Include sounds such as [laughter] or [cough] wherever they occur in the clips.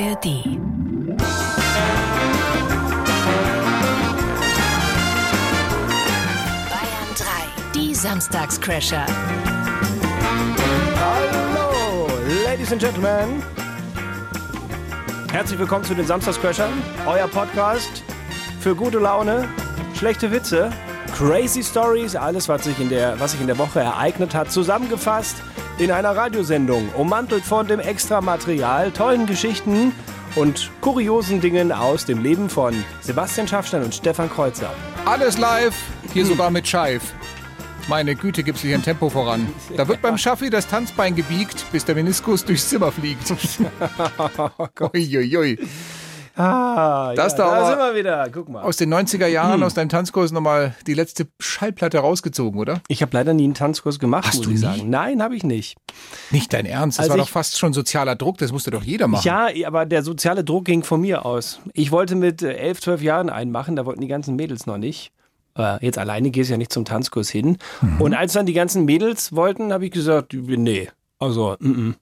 ARD. Bayern 3, die Samstagscrasher. Hallo, Ladies and Gentlemen. Herzlich willkommen zu den Samstagscrashern, euer Podcast für gute Laune, schlechte Witze, crazy Stories, alles, was sich in der, was sich in der Woche ereignet hat, zusammengefasst in einer Radiosendung, ummantelt von dem Extramaterial, tollen Geschichten und kuriosen Dingen aus dem Leben von Sebastian Schaffstein und Stefan Kreuzer. Alles live, hier sogar mit Scheif. Meine Güte, gibt's hier ein Tempo voran. Da wird beim Schaffi das Tanzbein gebiegt, bis der Meniskus durchs Zimmer fliegt. [laughs] Uiuiui. Ah, Das ja, da da sind wir wieder. Guck mal. Aus den 90er Jahren, aus deinem Tanzkurs nochmal die letzte Schallplatte rausgezogen, oder? Ich habe leider nie einen Tanzkurs gemacht, Hast muss du ich nie? sagen. Nein, habe ich nicht. Nicht dein Ernst, das Also war ich- doch fast schon sozialer Druck, das musste doch jeder machen. Ja, aber der soziale Druck ging von mir aus. Ich wollte mit äh, 11, 12 Jahren einen machen, da wollten die ganzen Mädels noch nicht. Äh, Jetzt alleine gehst du ja nicht zum Tanzkurs hin. Mhm. Und als dann die ganzen Mädels wollten, habe ich gesagt, nee, also, -mm.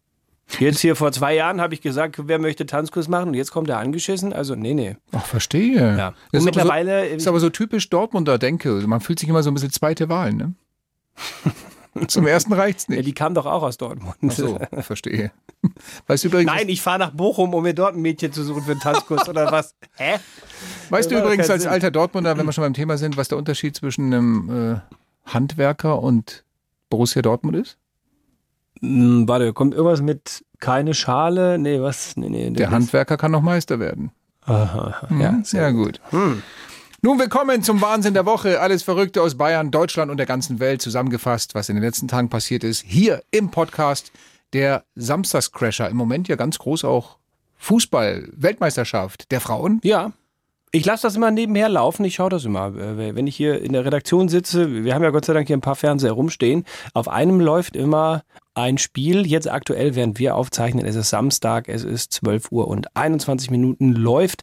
Jetzt hier vor zwei Jahren habe ich gesagt, wer möchte Tanzkurs machen und jetzt kommt er angeschissen. Also, nee, nee. Ach, verstehe. Ja. Ist aber mittlerweile- so, ist aber so typisch Dortmunder Denke. Man fühlt sich immer so ein bisschen zweite Wahl, ne? [laughs] Zum ersten reicht's Ja, nicht. die kam doch auch aus Dortmund. Ach so, verstehe. Weißt du übrigens, Nein, ich fahre nach Bochum, um mir dort ein Mädchen zu suchen für einen Tanzkurs oder was? [laughs] Hä? Weißt du Das macht übrigens als Sinn. alter Dortmunder, wenn wir schon beim Thema sind, was der Unterschied zwischen einem äh, Handwerker und Borussia Dortmund ist? Hm, warte, kommt irgendwas mit keine Schale? Nee, was? Nee, nee. Der das- Handwerker kann noch Meister werden. Aha, Ja, ja. sehr gut. Hm. Nun willkommen zum Wahnsinn der Woche. Alles Verrückte aus Bayern, Deutschland und der ganzen Welt zusammengefasst, was in den letzten Tagen passiert ist. Hier im Podcast der Samstagscrasher. Im Moment ja ganz groß auch Fußball, Weltmeisterschaft der Frauen. Ja. Ich lasse das immer nebenher laufen, ich schaue das immer. Äh, Wenn ich hier in der Redaktion sitze, wir haben ja Gott sei Dank hier ein paar Fernseher rumstehen, auf einem läuft immer ein Spiel. Jetzt aktuell, während wir aufzeichnen, es ist Samstag, es ist 12 Uhr und 21 Minuten, läuft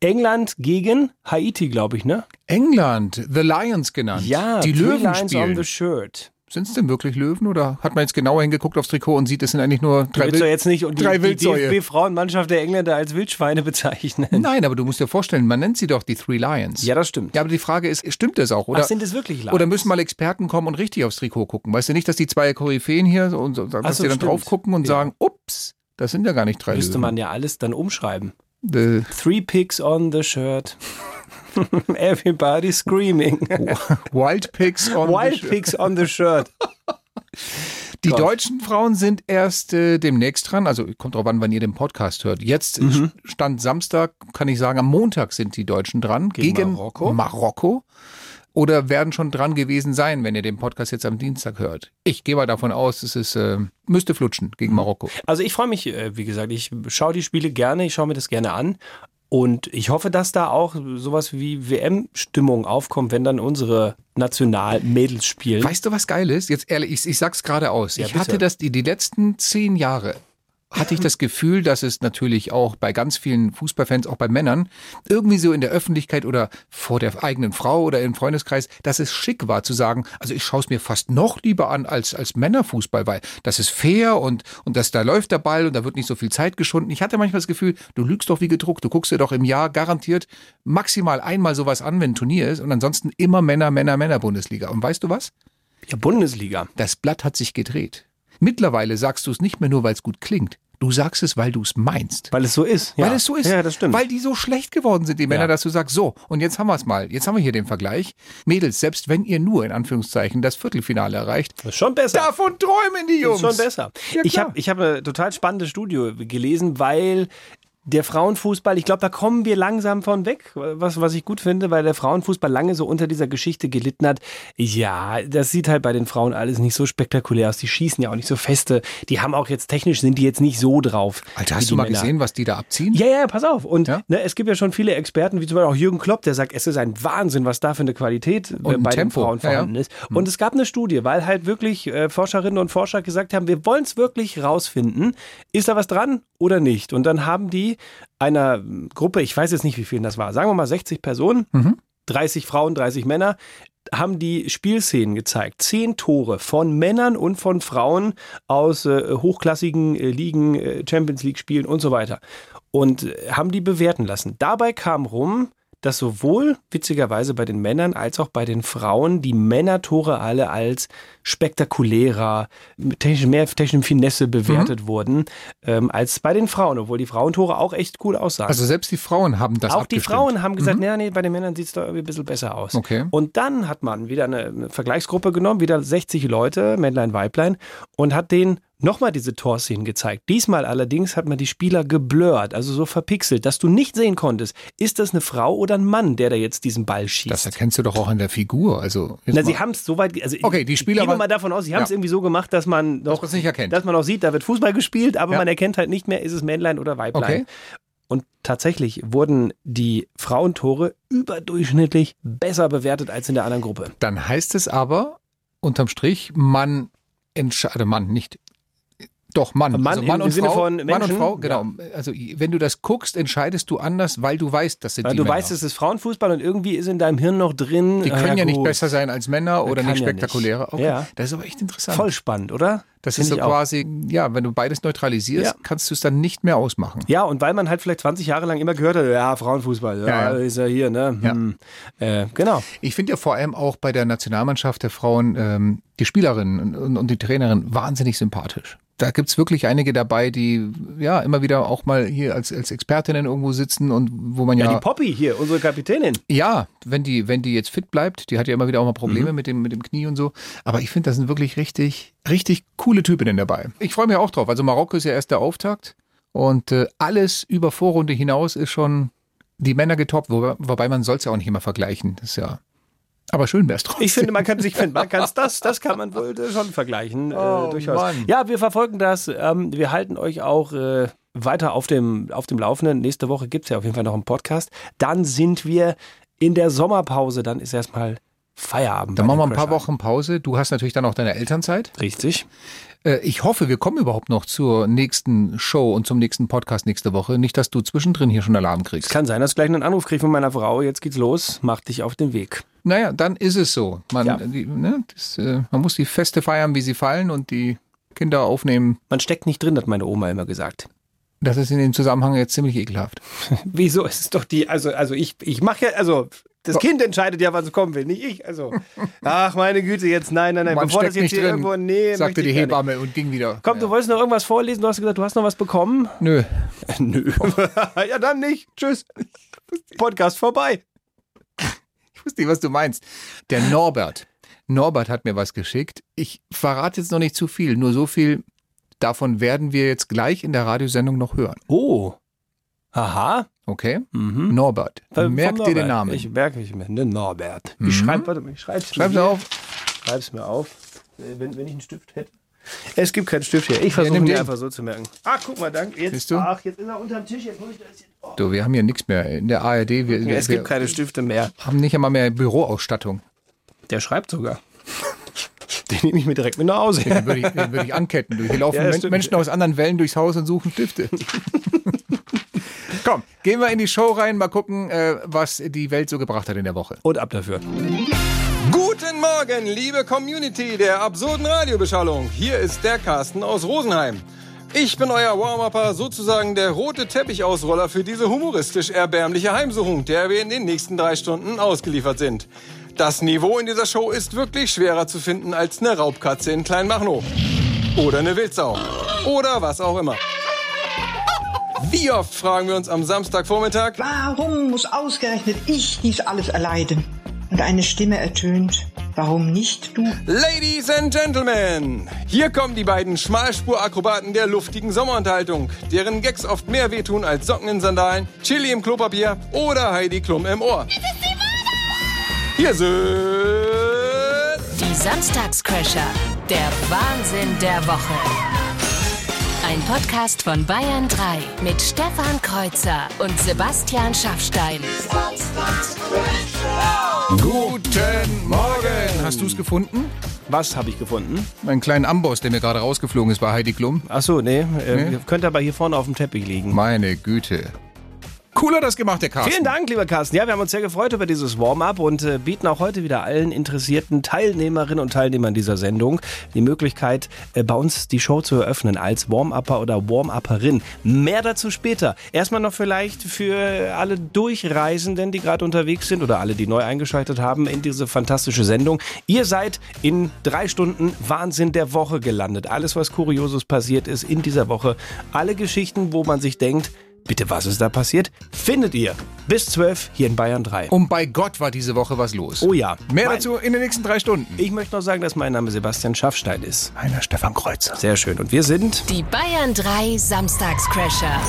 England gegen Haiti, glaube ich, ne? England, The Lions genannt. Ja, die Löwen on spielen. the shirt. Sind es denn wirklich Löwen oder hat man jetzt genauer hingeguckt aufs Trikot und sieht, es sind eigentlich nur drei willst doch Wild jetzt nicht und die, drei die Wildsäue. DFB-Frauenmannschaft der Engländer als Wildschweine bezeichnen. Nein, aber du musst dir vorstellen, man nennt sie doch die Three Lions. Ja, das stimmt. Ja, aber die Frage ist, stimmt das auch? Oder, Ach, sind es wirklich Lions? oder müssen mal Experten kommen und richtig aufs Trikot gucken? Weißt du nicht, dass die zwei Koryphäen hier so- und so, dass so, die dann stimmt. drauf gucken und Ja. sagen, ups, das sind ja gar nicht drei Müsste Löwen. man ja alles dann umschreiben. Äh, Three pigs on the shirt. [laughs] Everybody screaming. Wild Pigs on the Wild Shirt. pigs on the shirt. Die Gott. deutschen Frauen sind erst äh, demnächst dran, also kommt drauf an, wann ihr den Podcast hört. Jetzt Mhm. stand Samstag, kann ich sagen, am Montag sind die Deutschen dran Gegen gegen, Marokko? Marokko. Oder werden schon dran gewesen sein, wenn ihr den Podcast jetzt am Dienstag hört. Ich gehe mal davon aus, es ist, äh, müsste flutschen gegen Mhm. Marokko. Also ich freue mich, äh, wie gesagt, ich schaue die Spiele gerne, ich schaue mir das gerne an. Und ich hoffe, dass da auch sowas wie WM-Stimmung aufkommt, wenn dann unsere Nationalmädels spielen. Weißt du, was geil ist? Jetzt ehrlich, ich, ich sag's gerade aus. Ja, ich bitte. hatte das die, die letzten zehn Jahre hatte ich das Gefühl, dass es natürlich auch bei ganz vielen Fußballfans, auch bei Männern, irgendwie so in der Öffentlichkeit oder vor der eigenen Frau oder im Freundeskreis, dass es schick war zu sagen, also ich schaue es mir fast noch lieber an als, als Männerfußball, weil das ist fair und, und das, da läuft der Ball und da wird nicht so viel Zeit geschunden. Ich hatte manchmal das Gefühl, du lügst doch wie gedruckt, du guckst dir doch im Jahr garantiert maximal einmal sowas an, wenn ein Turnier ist und ansonsten immer Männer, Männer, Männer Bundesliga. Und weißt du was? Ja, Bundesliga. Das Blatt hat sich gedreht. Mittlerweile sagst du es nicht mehr nur, weil es gut klingt. Du sagst es, weil du es meinst. Weil es so ist. Ja. Weil es so ist. Ja, das stimmt. Weil die so schlecht geworden sind, die Männer, Ja. dass du sagst, so, und jetzt haben wir es mal. Jetzt haben wir hier den Vergleich. Mädels, selbst wenn ihr nur in Anführungszeichen das Viertelfinale erreicht, das ist schon besser. davon träumen die Jungs. Ist schon besser. Ja, ich habe ich hab eine total spannende Studie gelesen, weil der Frauenfußball, ich glaube, da kommen wir langsam von weg, was, was ich gut finde, weil der Frauenfußball lange so unter dieser Geschichte gelitten hat. Ja, das sieht halt bei den Frauen alles nicht so spektakulär aus. Die schießen ja auch nicht so feste. Die haben auch jetzt technisch sind die jetzt nicht so drauf. Alter, hast du mal Männer. gesehen, was die da abziehen? Ja, ja, pass auf. Und Ja? ne, es gibt ja schon viele Experten, wie zum Beispiel auch Jürgen Klopp, der sagt, es ist ein Wahnsinn, was da für eine Qualität äh, ein bei Tempo. den Frauen Ja, ja. vorhanden ist. Und es gab eine Studie, weil halt wirklich äh, Forscherinnen und Forscher gesagt haben, wir wollen es wirklich rausfinden, ist da was dran oder nicht? Und dann haben die einer Gruppe, ich weiß jetzt nicht, wie vielen das war, sagen wir mal 60 Personen, 30 Frauen, 30 Männer, haben die Spielszenen gezeigt. Zehn Tore von Männern und von Frauen aus äh, hochklassigen äh, Ligen, äh, Champions League Spielen und so weiter. Und äh, haben die bewerten lassen. Dabei kam rum, dass sowohl witzigerweise bei den Männern als auch bei den Frauen die Männertore alle als spektakulärer, mit technisch, mehr technischem Finesse bewertet Mhm. wurden, ähm, als bei den Frauen, obwohl die Frauentore auch echt cool aussahen. Also selbst die Frauen haben das auch die abgestimmt. Frauen haben gesagt, nee, nee, bei den Männern sieht es doch irgendwie ein bisschen besser aus. Okay. Und dann hat man wieder eine, Vergleichsgruppe genommen, wieder 60 Leute, Männlein, Weiblein, und hat denen nochmal diese Torszenen gezeigt. Diesmal allerdings hat man die Spieler geblurrt, also so verpixelt, dass du nicht sehen konntest, ist das eine Frau oder ein Mann, der da jetzt diesen Ball schießt. Das erkennst du doch auch an der Figur. Also Na, sie haben es so weit, also Okay, die Spieler ich gehe mal davon aus, sie haben es Ja. irgendwie so gemacht, dass man Dass doch, man es nicht erkennt. dass man auch sieht, da wird Fußball gespielt, aber Ja. man erkennt halt nicht mehr, ist es Männlein oder Weiblein. Okay. Und tatsächlich wurden die Frauentore überdurchschnittlich besser bewertet als in der anderen Gruppe. Dann heißt es aber unterm Strich, man entscheidet, Mann, nicht. Doch, Mann. Mann also Mann im und Sinne Frau, von Mann und Menschen? Frau, genau. Also wenn du das guckst, entscheidest du anders, weil du weißt, das sind Weil die du Männer. weißt, es ist Frauenfußball und irgendwie ist in deinem Hirn noch drin. die können ja, nicht gut. besser sein als Männer oder kann nicht ja nicht. spektakulärer. Okay. Ja. Das ist aber echt interessant. Voll spannend, oder? das Find ist so quasi, ja, wenn du beides neutralisierst, Ja. kannst du es dann nicht mehr ausmachen. Ja, und weil man halt vielleicht 20 Jahre lang immer gehört hat, ja, Frauenfußball, ja, Ja, ja. ist ja hier, ne? Ja. Hm. Äh, genau. Ich finde ja vor allem auch bei der Nationalmannschaft der Frauen ähm, die Spielerinnen und, und die Trainerin wahnsinnig sympathisch. Da gibt's wirklich einige dabei, die ja immer wieder auch mal hier als, als Expertinnen irgendwo sitzen und wo man Ja, ja, die Poppy hier, unsere Kapitänin. ja, wenn die, wenn die jetzt fit bleibt, die hat ja immer wieder auch mal Probleme mit dem, mit dem Knie und so. Aber ich finde, da sind wirklich richtig, richtig coole Typinnen dabei. Ich freue mich auch drauf. Also Marokko ist ja erst der Auftakt und äh, alles über Vorrunde hinaus ist schon die Männer getoppt, wobei, wobei man soll es ja auch nicht immer vergleichen. Das ist ja. Aber schön wär's trotzdem. Ich finde, man kann sich, man das, das kann man wohl schon vergleichen, Oh, äh, durchaus. Mann. Ja, wir verfolgen das. Ähm, wir halten euch auch äh, weiter auf dem, auf dem Laufenden. Nächste Woche gibt's ja auf jeden Fall noch einen Podcast. Dann sind wir in der Sommerpause. Dann ist erstmal Feierabend. Dann machen wir ein paar. Wochen Pause. Du hast natürlich dann auch deine Elternzeit. Richtig. Äh, Ich hoffe, wir kommen überhaupt noch zur nächsten Show und zum nächsten Podcast nächste Woche. Nicht, dass du zwischendrin hier schon Alarm Es kriegst. kann sein, dass ich gleich einen Anruf kriege von meiner Frau. Jetzt geht's los. Mach dich auf den Weg. Naja, dann ist es so. Man, Ja. die, ne, das, äh, man muss die Feste feiern, wie sie fallen und die Kinder aufnehmen. Man steckt nicht drin, hat meine Oma immer gesagt. Das ist in dem Zusammenhang jetzt ziemlich ekelhaft. [laughs] Wieso? Es ist doch die, also, also ich, ich mache ja, also das Kind entscheidet ja, wann es kommen will, nicht ich. Also, [laughs] ach meine Güte, jetzt nein, nein, nein, Man bevor das jetzt nicht hier drin, irgendwo, nee, sagte die. Hebamme und ging wieder. Komm, du wolltest noch irgendwas vorlesen, du hast gesagt, du hast noch was bekommen. Nö. [laughs] Nö. [laughs] ja, dann nicht. Tschüss. Podcast vorbei. Ich wusste nicht, was du meinst. Der Norbert. Norbert hat mir was geschickt. Ich verrate jetzt noch nicht zu viel, nur so viel. Davon werden wir jetzt gleich in der Radiosendung noch hören. Oh. Aha. Okay? Mhm. Norbert. Vom Merk dir den. Namen. Ich merke ich mir, ne Norbert. Mhm. Ich schreibe, warte mal, ich schreib's Schreib's mir. auf. Schreib's mir auf. Äh, Wenn, wenn ich einen Stift hätte. Es gibt keinen Stift hier. Ich versuche nimm mir einfach so zu merken. Ah, guck mal, danke. Jetzt, Siehst du? Ach, jetzt ist er unterm Tisch. Jetzt muss ich das jetzt. Oh. Du, wir haben hier nichts mehr in der ARD. Wir, wir, Es wir gibt keine Stifte mehr. haben nicht einmal mehr Büroausstattung. Der schreibt sogar. [laughs] Den nehme ich mir direkt mit nach Hause. Den würde ich, den würde ich anketten. Hier [laughs] laufen Ja. Menschen aus anderen Wellen durchs Haus und suchen Stifte. [laughs] Komm, gehen wir in die Show rein, mal gucken, äh, was die Welt so gebracht hat in der Woche. Und ab dafür. Guten Morgen, liebe Community der absurden Radiobeschallung. Hier ist der Carsten aus Rosenheim. Ich bin euer Warm-Upper, sozusagen der rote Teppichausroller für diese humoristisch erbärmliche Heimsuchung, der wir in den nächsten drei Stunden ausgeliefert sind. Das Niveau in dieser Show ist wirklich schwerer zu finden als eine Raubkatze in Kleinmachnow. Oder eine Wildsau. Oder was auch immer. Wie oft fragen wir uns am Samstagvormittag, Warum muss ausgerechnet ich dies alles erleiden? Und eine Stimme ertönt, warum nicht du? Ladies and Gentlemen, hier kommen die beiden Schmalspurakrobaten der luftigen Sommerunterhaltung, deren Gags oft mehr wehtun als Socken in Sandalen, Chili im Klopapier oder Heidi Klum im Ohr. Hier sind Die Samstagscrasher. Der Wahnsinn der Woche. Ein Podcast von Bayern 3 mit Stefan Kreuzer und Sebastian Schaffstein. Guten Morgen! Hast du es gefunden? Was habe ich gefunden? Einen kleinen Amboss, der mir gerade rausgeflogen ist bei Heidi Klum. Achso, nee, äh, Nee? Könnte aber hier vorne auf dem Teppich liegen. Meine Güte. Cooler das gemacht, der Carsten. Vielen Dank, lieber Carsten. Ja, wir haben uns sehr gefreut über dieses Warm-up und äh, bieten auch heute wieder allen interessierten Teilnehmerinnen und Teilnehmern dieser Sendung die Möglichkeit, äh, bei uns die Show zu eröffnen als Warm-Upper oder Warm-Upperin. Mehr dazu später. Erstmal noch vielleicht für alle Durchreisenden, die gerade unterwegs sind oder alle, die neu eingeschaltet haben in diese fantastische Sendung. Ihr seid in drei Stunden Wahnsinn der Woche gelandet. Alles, was Kurioses passiert ist in dieser Woche. Alle Geschichten, wo man sich denkt, Bitte, was ist da passiert? Findet ihr bis 12 hier in Bayern 3. Und bei Gott war diese Woche was los. Oh ja. Mehr Mein- dazu in den nächsten drei Stunden. Ich möchte noch sagen, dass mein Name Sebastian Schaffstein ist. Meiner Stefan Kreuzer. Sehr schön. Und wir sind Die Bayern 3 Samstagscrasher.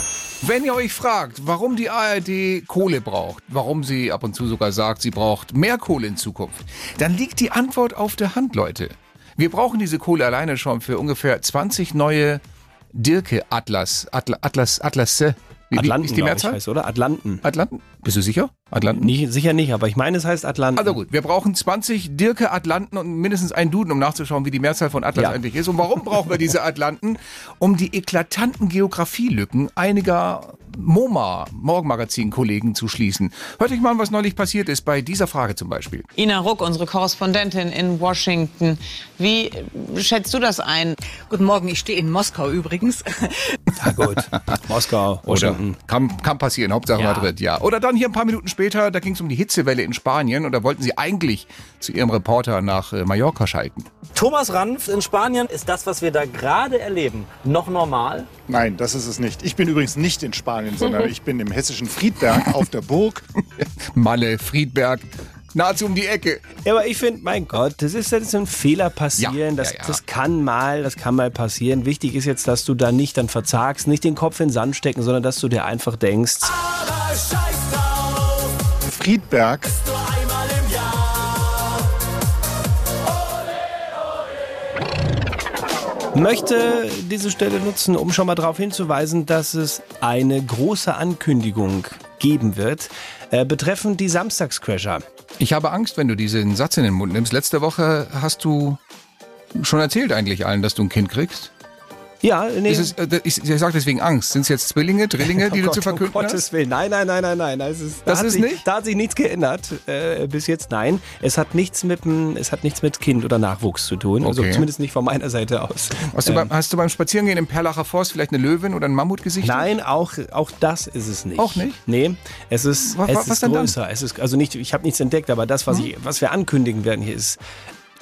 Wenn ihr euch fragt, warum die ARD Kohle braucht, warum sie ab und zu sogar sagt, sie braucht mehr Kohle in Zukunft, dann liegt die Antwort auf der Hand, Leute. Wir brauchen diese Kohle alleine schon für ungefähr 20 neue Dirke Atlas, Atlas, Atlas, Atlas, wie, wie Atlanten, ist die Mehrzahl? Ich, heißt, oder? Atlanten. Atlanten? Bist du sicher? Atlanten? Nie, sicher nicht, aber ich meine, es heißt Atlanten. Also gut, wir brauchen 20 Dirke Atlanten und mindestens einen Duden, um nachzuschauen, wie die Mehrzahl von Atlas Ja. eigentlich ist. Und warum brauchen wir diese [laughs] Atlanten? Um die eklatanten Geografielücken einiger MoMA, Morgenmagazin-Kollegen zu schließen. Hört euch mal an, was neulich passiert ist, bei dieser Frage zum Beispiel. Ina Ruck, unsere Korrespondentin in Washington. Wie schätzt du das ein? Guten Morgen, ich stehe in Moskau übrigens. Na gut. [laughs] Moskau, Washington. Oder kann, kann passieren, Hauptsache Ja. Madrid, ja. Oder dann hier ein paar Minuten später, da ging es um die Hitzewelle in Spanien und da wollten sie eigentlich zu ihrem Reporter nach äh, Mallorca schalten. Thomas Ranf in Spanien, ist das, was wir da gerade erleben, noch normal? Nein, das ist es nicht. Ich bin übrigens nicht in Spanien, sondern [laughs] ich bin im hessischen Friedberg auf der Burg. [laughs] Malle, Friedberg, nahezu um die Ecke. Ja, aber ich finde, mein Gott, das ist jetzt ein Fehler passieren. Ja, das, ja, ja. das kann mal, das kann mal passieren. Wichtig ist jetzt, dass du da nicht dann verzagst, nicht den Kopf in den Sand stecken, sondern dass du dir einfach denkst, Friedberg. möchte diese Stelle nutzen, um schon mal darauf hinzuweisen, dass es eine große Ankündigung geben wird, äh, betreffend die Samstagscrasher. Ich habe Angst, wenn du diesen Satz in den Mund nimmst. Letzte Woche hast du schon erzählt eigentlich allen, dass du ein Kind kriegst. Ja, nee. Ist es, äh, ich ich sage deswegen Angst. Sind es jetzt Zwillinge, Drillinge, [laughs] die Oh du Gott, zu verkünden um Gottes hast? Willen. Nein, nein, nein, nein, nein. Das ist, da Das ist sich, nicht? Da hat sich nichts geändert. Äh, bis jetzt nein. Es hat nichts mit es hat nichts mit Kind oder Nachwuchs zu tun. Also Okay. zumindest nicht von meiner Seite aus. Hast du, Ähm, beim, hast du beim Spazierengehen im Perlacher Forst vielleicht eine Löwin oder ein Mammut gesichtet? Nein, auch, auch das ist es nicht. Auch nicht? Nee, es ist, Wa- wa- es was ist denn dann? Hm? größer. Es ist, also nicht, ich habe nichts entdeckt, aber das, was, ich, was wir ankündigen werden hier, ist,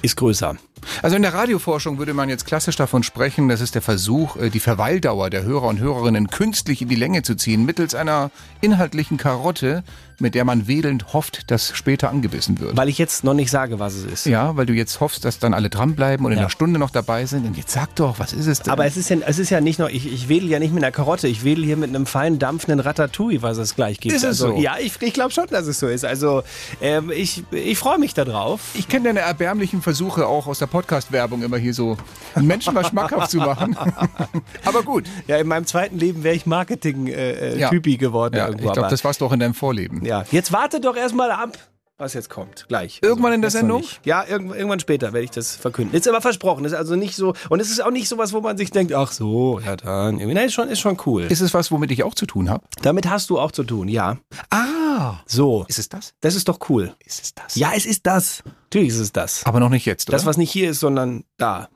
ist größer. Also in der Radioforschung würde man jetzt klassisch davon sprechen, das ist der Versuch, äh, die Verweildauer der Hörer und Hörerinnen künstlich in die Länge zu ziehen, mittels einer inhaltlichen Karotte, mit der man wedelnd hofft, dass später angebissen wird. Weil ich jetzt noch nicht sage, was es ist. Ja, weil du jetzt hoffst, dass dann alle dranbleiben und in Ja. einer Stunde noch dabei sind. Und jetzt sag doch, was ist es denn? Aber es ist ja, es ist ja nicht nur, ich, ich wedel ja nicht mit einer Karotte, ich wedel hier mit einem fein dampfenden Ratatouille, was es gleich gibt. Ist es also, so? Ja, ich, ich glaube schon, dass es so ist. Also ähm, ich, ich freue mich darauf. ich kenne deine erbärmlichen Versuche auch aus der Podcast-Werbung immer hier so Menschen mal schmackhaft zu machen. [laughs] Aber gut. Ja, in meinem zweiten Leben wäre ich Marketing-Typi äh, Ja. Typi geworden. Ja, ich irgendwo, glaube, aber- das war's doch in deinem Vorleben. Ja, jetzt warte doch erstmal ab, was jetzt kommt. Gleich. Irgendwann in der Sendung? Ja, irgend, irgendwann später werde ich das verkünden. Ist aber versprochen. Ist also nicht so. Und es ist auch nicht sowas, wo man sich denkt, ach so, ja dann. Nein, ist schon, ist schon cool. Ist es was, womit ich auch zu tun habe? Damit hast du auch zu tun, ja. Ah, So. ist es das? Das ist doch cool. Ist es das? Ja, es ist das. Natürlich ist es das. Aber noch nicht jetzt, oder? Das, was nicht hier ist, sondern da.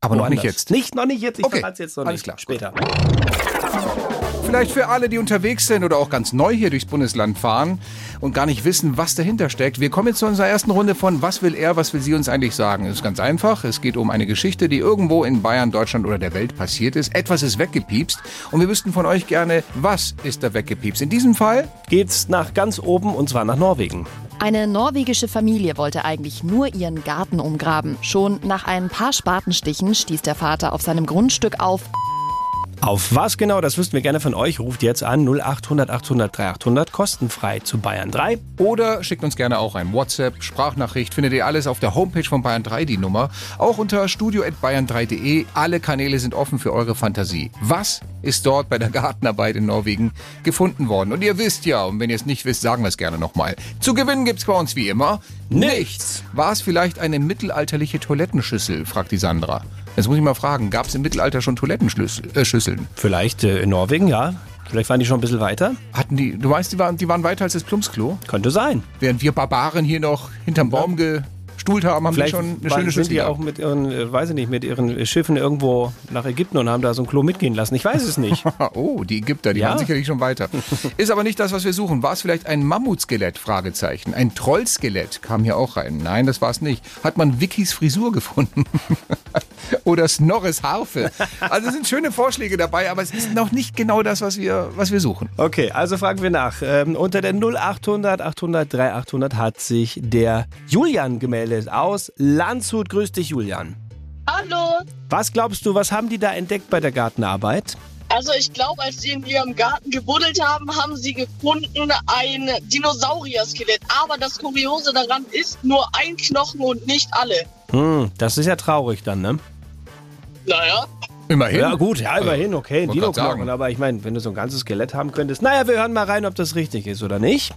Aber noch nicht Woanders. jetzt. Nicht, noch nicht jetzt. Ich Okay, verrat's jetzt noch alles nicht. klar, Später. Vielleicht für alle, die unterwegs sind oder auch ganz neu hier durchs Bundesland fahren und gar nicht wissen, was dahinter steckt. Wir kommen jetzt zu unserer ersten Runde von Was will er, was will sie uns eigentlich sagen? Es ist ganz einfach. Es geht um eine Geschichte, die irgendwo in Bayern, Deutschland oder der Welt passiert ist. Etwas ist weggepiepst und wir wüssten von euch gerne, was ist da weggepiepst? In diesem Fall Geht's nach ganz oben und zwar nach Norwegen. Eine norwegische Familie wollte eigentlich nur ihren Garten umgraben. Schon nach ein paar Spatenstichen stieß der Vater auf seinem Grundstück auf Auf was genau, das wüssten wir gerne von euch. Ruft jetzt an 0800 800 3800 kostenfrei zu Bayern 3. Oder schickt uns gerne auch ein WhatsApp, Sprachnachricht, findet ihr alles auf der Homepage von Bayern 3, die Nummer. Auch unter studio.bayern3.de. Alle Kanäle sind offen für eure Fantasie. Was ist dort bei der Gartenarbeit in Norwegen gefunden worden? Und ihr wisst ja, und wenn ihr es nicht wisst, sagen wir es gerne nochmal. Zu gewinnen gibt's bei uns wie immer nichts. War es vielleicht eine mittelalterliche Toilettenschüssel, fragt die Sandra. Jetzt muss ich mal fragen, gab es im Mittelalter schon Toilettenschüsseln? Äh? Vielleicht äh, in Norwegen, ja. Vielleicht waren die schon ein bisschen weiter. Hatten die, du weißt, die waren, die waren weiter als das Plumpsklo? Könnte sein. Während wir Barbaren hier noch hinterm Baum gestuhlt haben, haben Vielleicht die schon eine schöne sind Schüssel die gehabt. auch mit ihren, äh, weiß ich nicht, mit ihren Schiffen irgendwo nach Ägypten und haben da so ein Klo mitgehen lassen. Ich weiß es nicht. [laughs] Oh, die Ägypter, die Ja. waren sicherlich schon weiter. Ist aber nicht das, was wir suchen. War es vielleicht ein Mammutskelett? Fragezeichen. Ein Trollskelett kam hier auch rein. Nein, das war es nicht. Hat man Vickys Frisur gefunden? [laughs] Oder Snorres Harfe? Also es sind schöne Vorschläge dabei, aber es ist noch nicht genau das, was wir, was wir suchen. Okay, also fragen wir nach. Ähm, unter der 0800 800 3800 hat sich der Julian gemeldet aus Landshut. Grüß dich, Julian. Hallo. Was glaubst du, was haben die da entdeckt bei der Gartenarbeit? Also ich glaube, als sie in ihrem Garten gebuddelt haben, haben sie gefunden ein Dinosaurier-Skelett. Aber das Kuriose daran ist nur ein Knochen und nicht alle. Hm, das ist ja traurig dann, ne? Naja. Immerhin. Ja gut, ja, immerhin, okay, ein Dino-Knochen. Aber ich meine, wenn du so ein ganzes Skelett haben könntest. Naja, wir hören mal rein, ob das richtig ist oder nicht.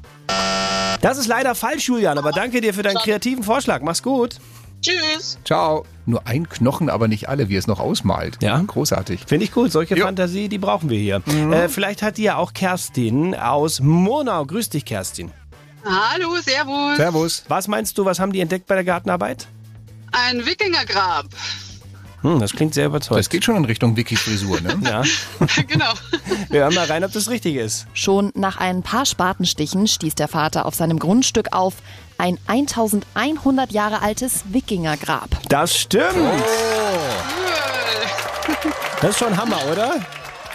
Das ist leider falsch, Julian, aber danke dir für deinen kreativen Vorschlag. Mach's gut. Tschüss. Ciao. Nur ein Knochen, aber nicht alle, wie es noch ausmalt. Ja. Großartig. Finde ich gut, solche Ja. Fantasie, die brauchen wir hier. Äh, vielleicht hat die ja auch Kerstin aus Murnau. Grüß dich, Kerstin. Hallo, servus. Servus. Was meinst du, was haben die entdeckt bei der Gartenarbeit? Ein Wikingergrab. Hm, das klingt sehr überzeugend. Das geht schon in Richtung Vickys Frisur, ne? [laughs] Ja. [laughs] genau. Wir hören mal rein, ob das richtig ist. Schon nach ein paar Spatenstichen stieß der Vater auf seinem Grundstück auf ein 1100 Jahre altes Wikingergrab. Das stimmt. Das ist schon Hammer, oder?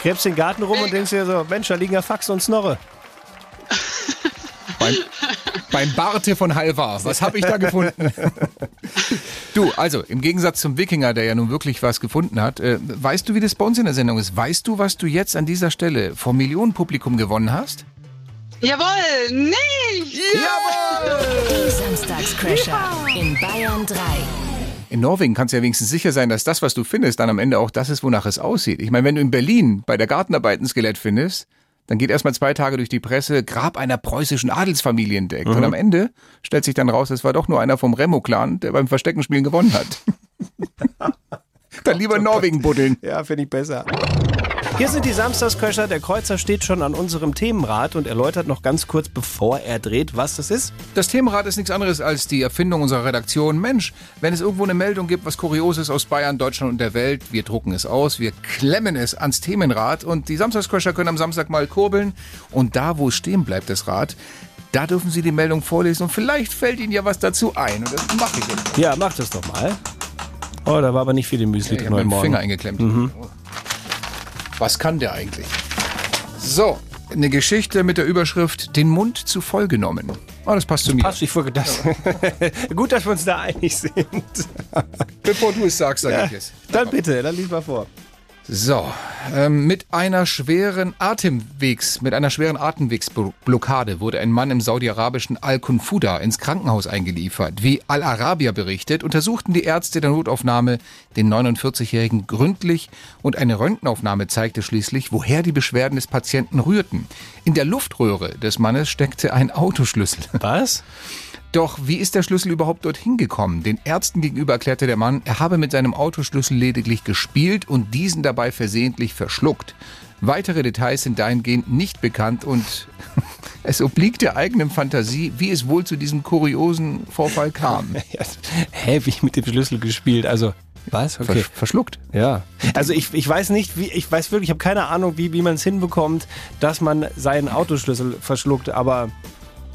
Krebst den Garten rum und denkst dir so, Mensch, da liegen ja Fax und Snorre. Beim, Barte von Halvar. Was habe ich da gefunden? du, also im Gegensatz zum Wikinger, der ja nun wirklich was gefunden hat, äh, weißt du, wie das bei uns in der Sendung ist? Weißt du, was du jetzt an dieser Stelle vor Millionenpublikum gewonnen hast? Jawohl, nicht! Die Samstagscrasher in Bayern 3. In Norwegen kannst du ja wenigstens sicher sein, dass das, was du findest, dann am Ende auch das ist, wonach es aussieht. Ich meine, wenn du in Berlin bei der Gartenarbeit ein Skelett findest, dann geht erstmal zwei Tage durch die Presse, Grab einer preußischen Adelsfamilie entdeckt. Und am Ende stellt sich dann raus, es war doch nur einer vom Remo-Clan, der beim Versteckenspielen gewonnen hat. [laughs] dann lieber in Norwegen buddeln. Ja, finde ich besser. Hier sind die Samstagscrasher. Der Kreuzer steht schon an unserem Themenrad und erläutert noch ganz kurz, bevor er dreht, was das ist. Das Themenrad ist nichts anderes als die Erfindung unserer Redaktion. Mensch, wenn es irgendwo eine Meldung gibt, was Kurioses aus Bayern, Deutschland und der Welt, wir drucken es aus, wir klemmen es ans Themenrad und die Samstagscrasher können am Samstag mal kurbeln und da, wo es stehen bleibt, das Rad, da dürfen Sie die Meldung vorlesen und vielleicht fällt Ihnen ja was dazu ein und das mache ich jetzt. Ja, mach das doch mal. Oh, da war aber nicht viel im Müsli Ich drin habe heute Morgen. Finger eingeklemmt. Was kann der eigentlich? So, eine Geschichte mit der Überschrift Den Mund zu voll genommen. Oh, das passt zu mir. Passt, ich folge das. [laughs] Gut, dass wir uns da einig sind. Bevor du es sagst, sage Ja, ich es. dann bitte, dann lies mal vor. So, ähm, mit einer schweren Atemwegs, mit einer schweren Atemwegsblockade wurde ein Mann im saudi-arabischen Al-Kunfuda ins Krankenhaus eingeliefert. Wie Al-Arabiya berichtet, untersuchten die Ärzte der Notaufnahme den 49-Jährigen gründlich und eine Röntgenaufnahme zeigte schließlich, woher die Beschwerden des Patienten rührten. In der Luftröhre des Mannes steckte ein Autoschlüssel. Was? Doch wie ist der Schlüssel überhaupt dorthin gekommen? Den Ärzten gegenüber erklärte der Mann, er habe mit seinem Autoschlüssel lediglich gespielt und diesen dabei versehentlich verschluckt. Weitere Details sind dahingehend nicht bekannt und [laughs] es obliegt der eigenen Fantasie, wie es wohl zu diesem kuriosen Vorfall kam. [laughs] Hä, wie mit dem Schlüssel gespielt? Also, was? Okay. Versch- verschluckt. Ja. Also ich, ich weiß nicht, wie, ich weiß wirklich, ich habe keine Ahnung, wie, wie man es hinbekommt, dass man seinen Autoschlüssel verschluckt, aber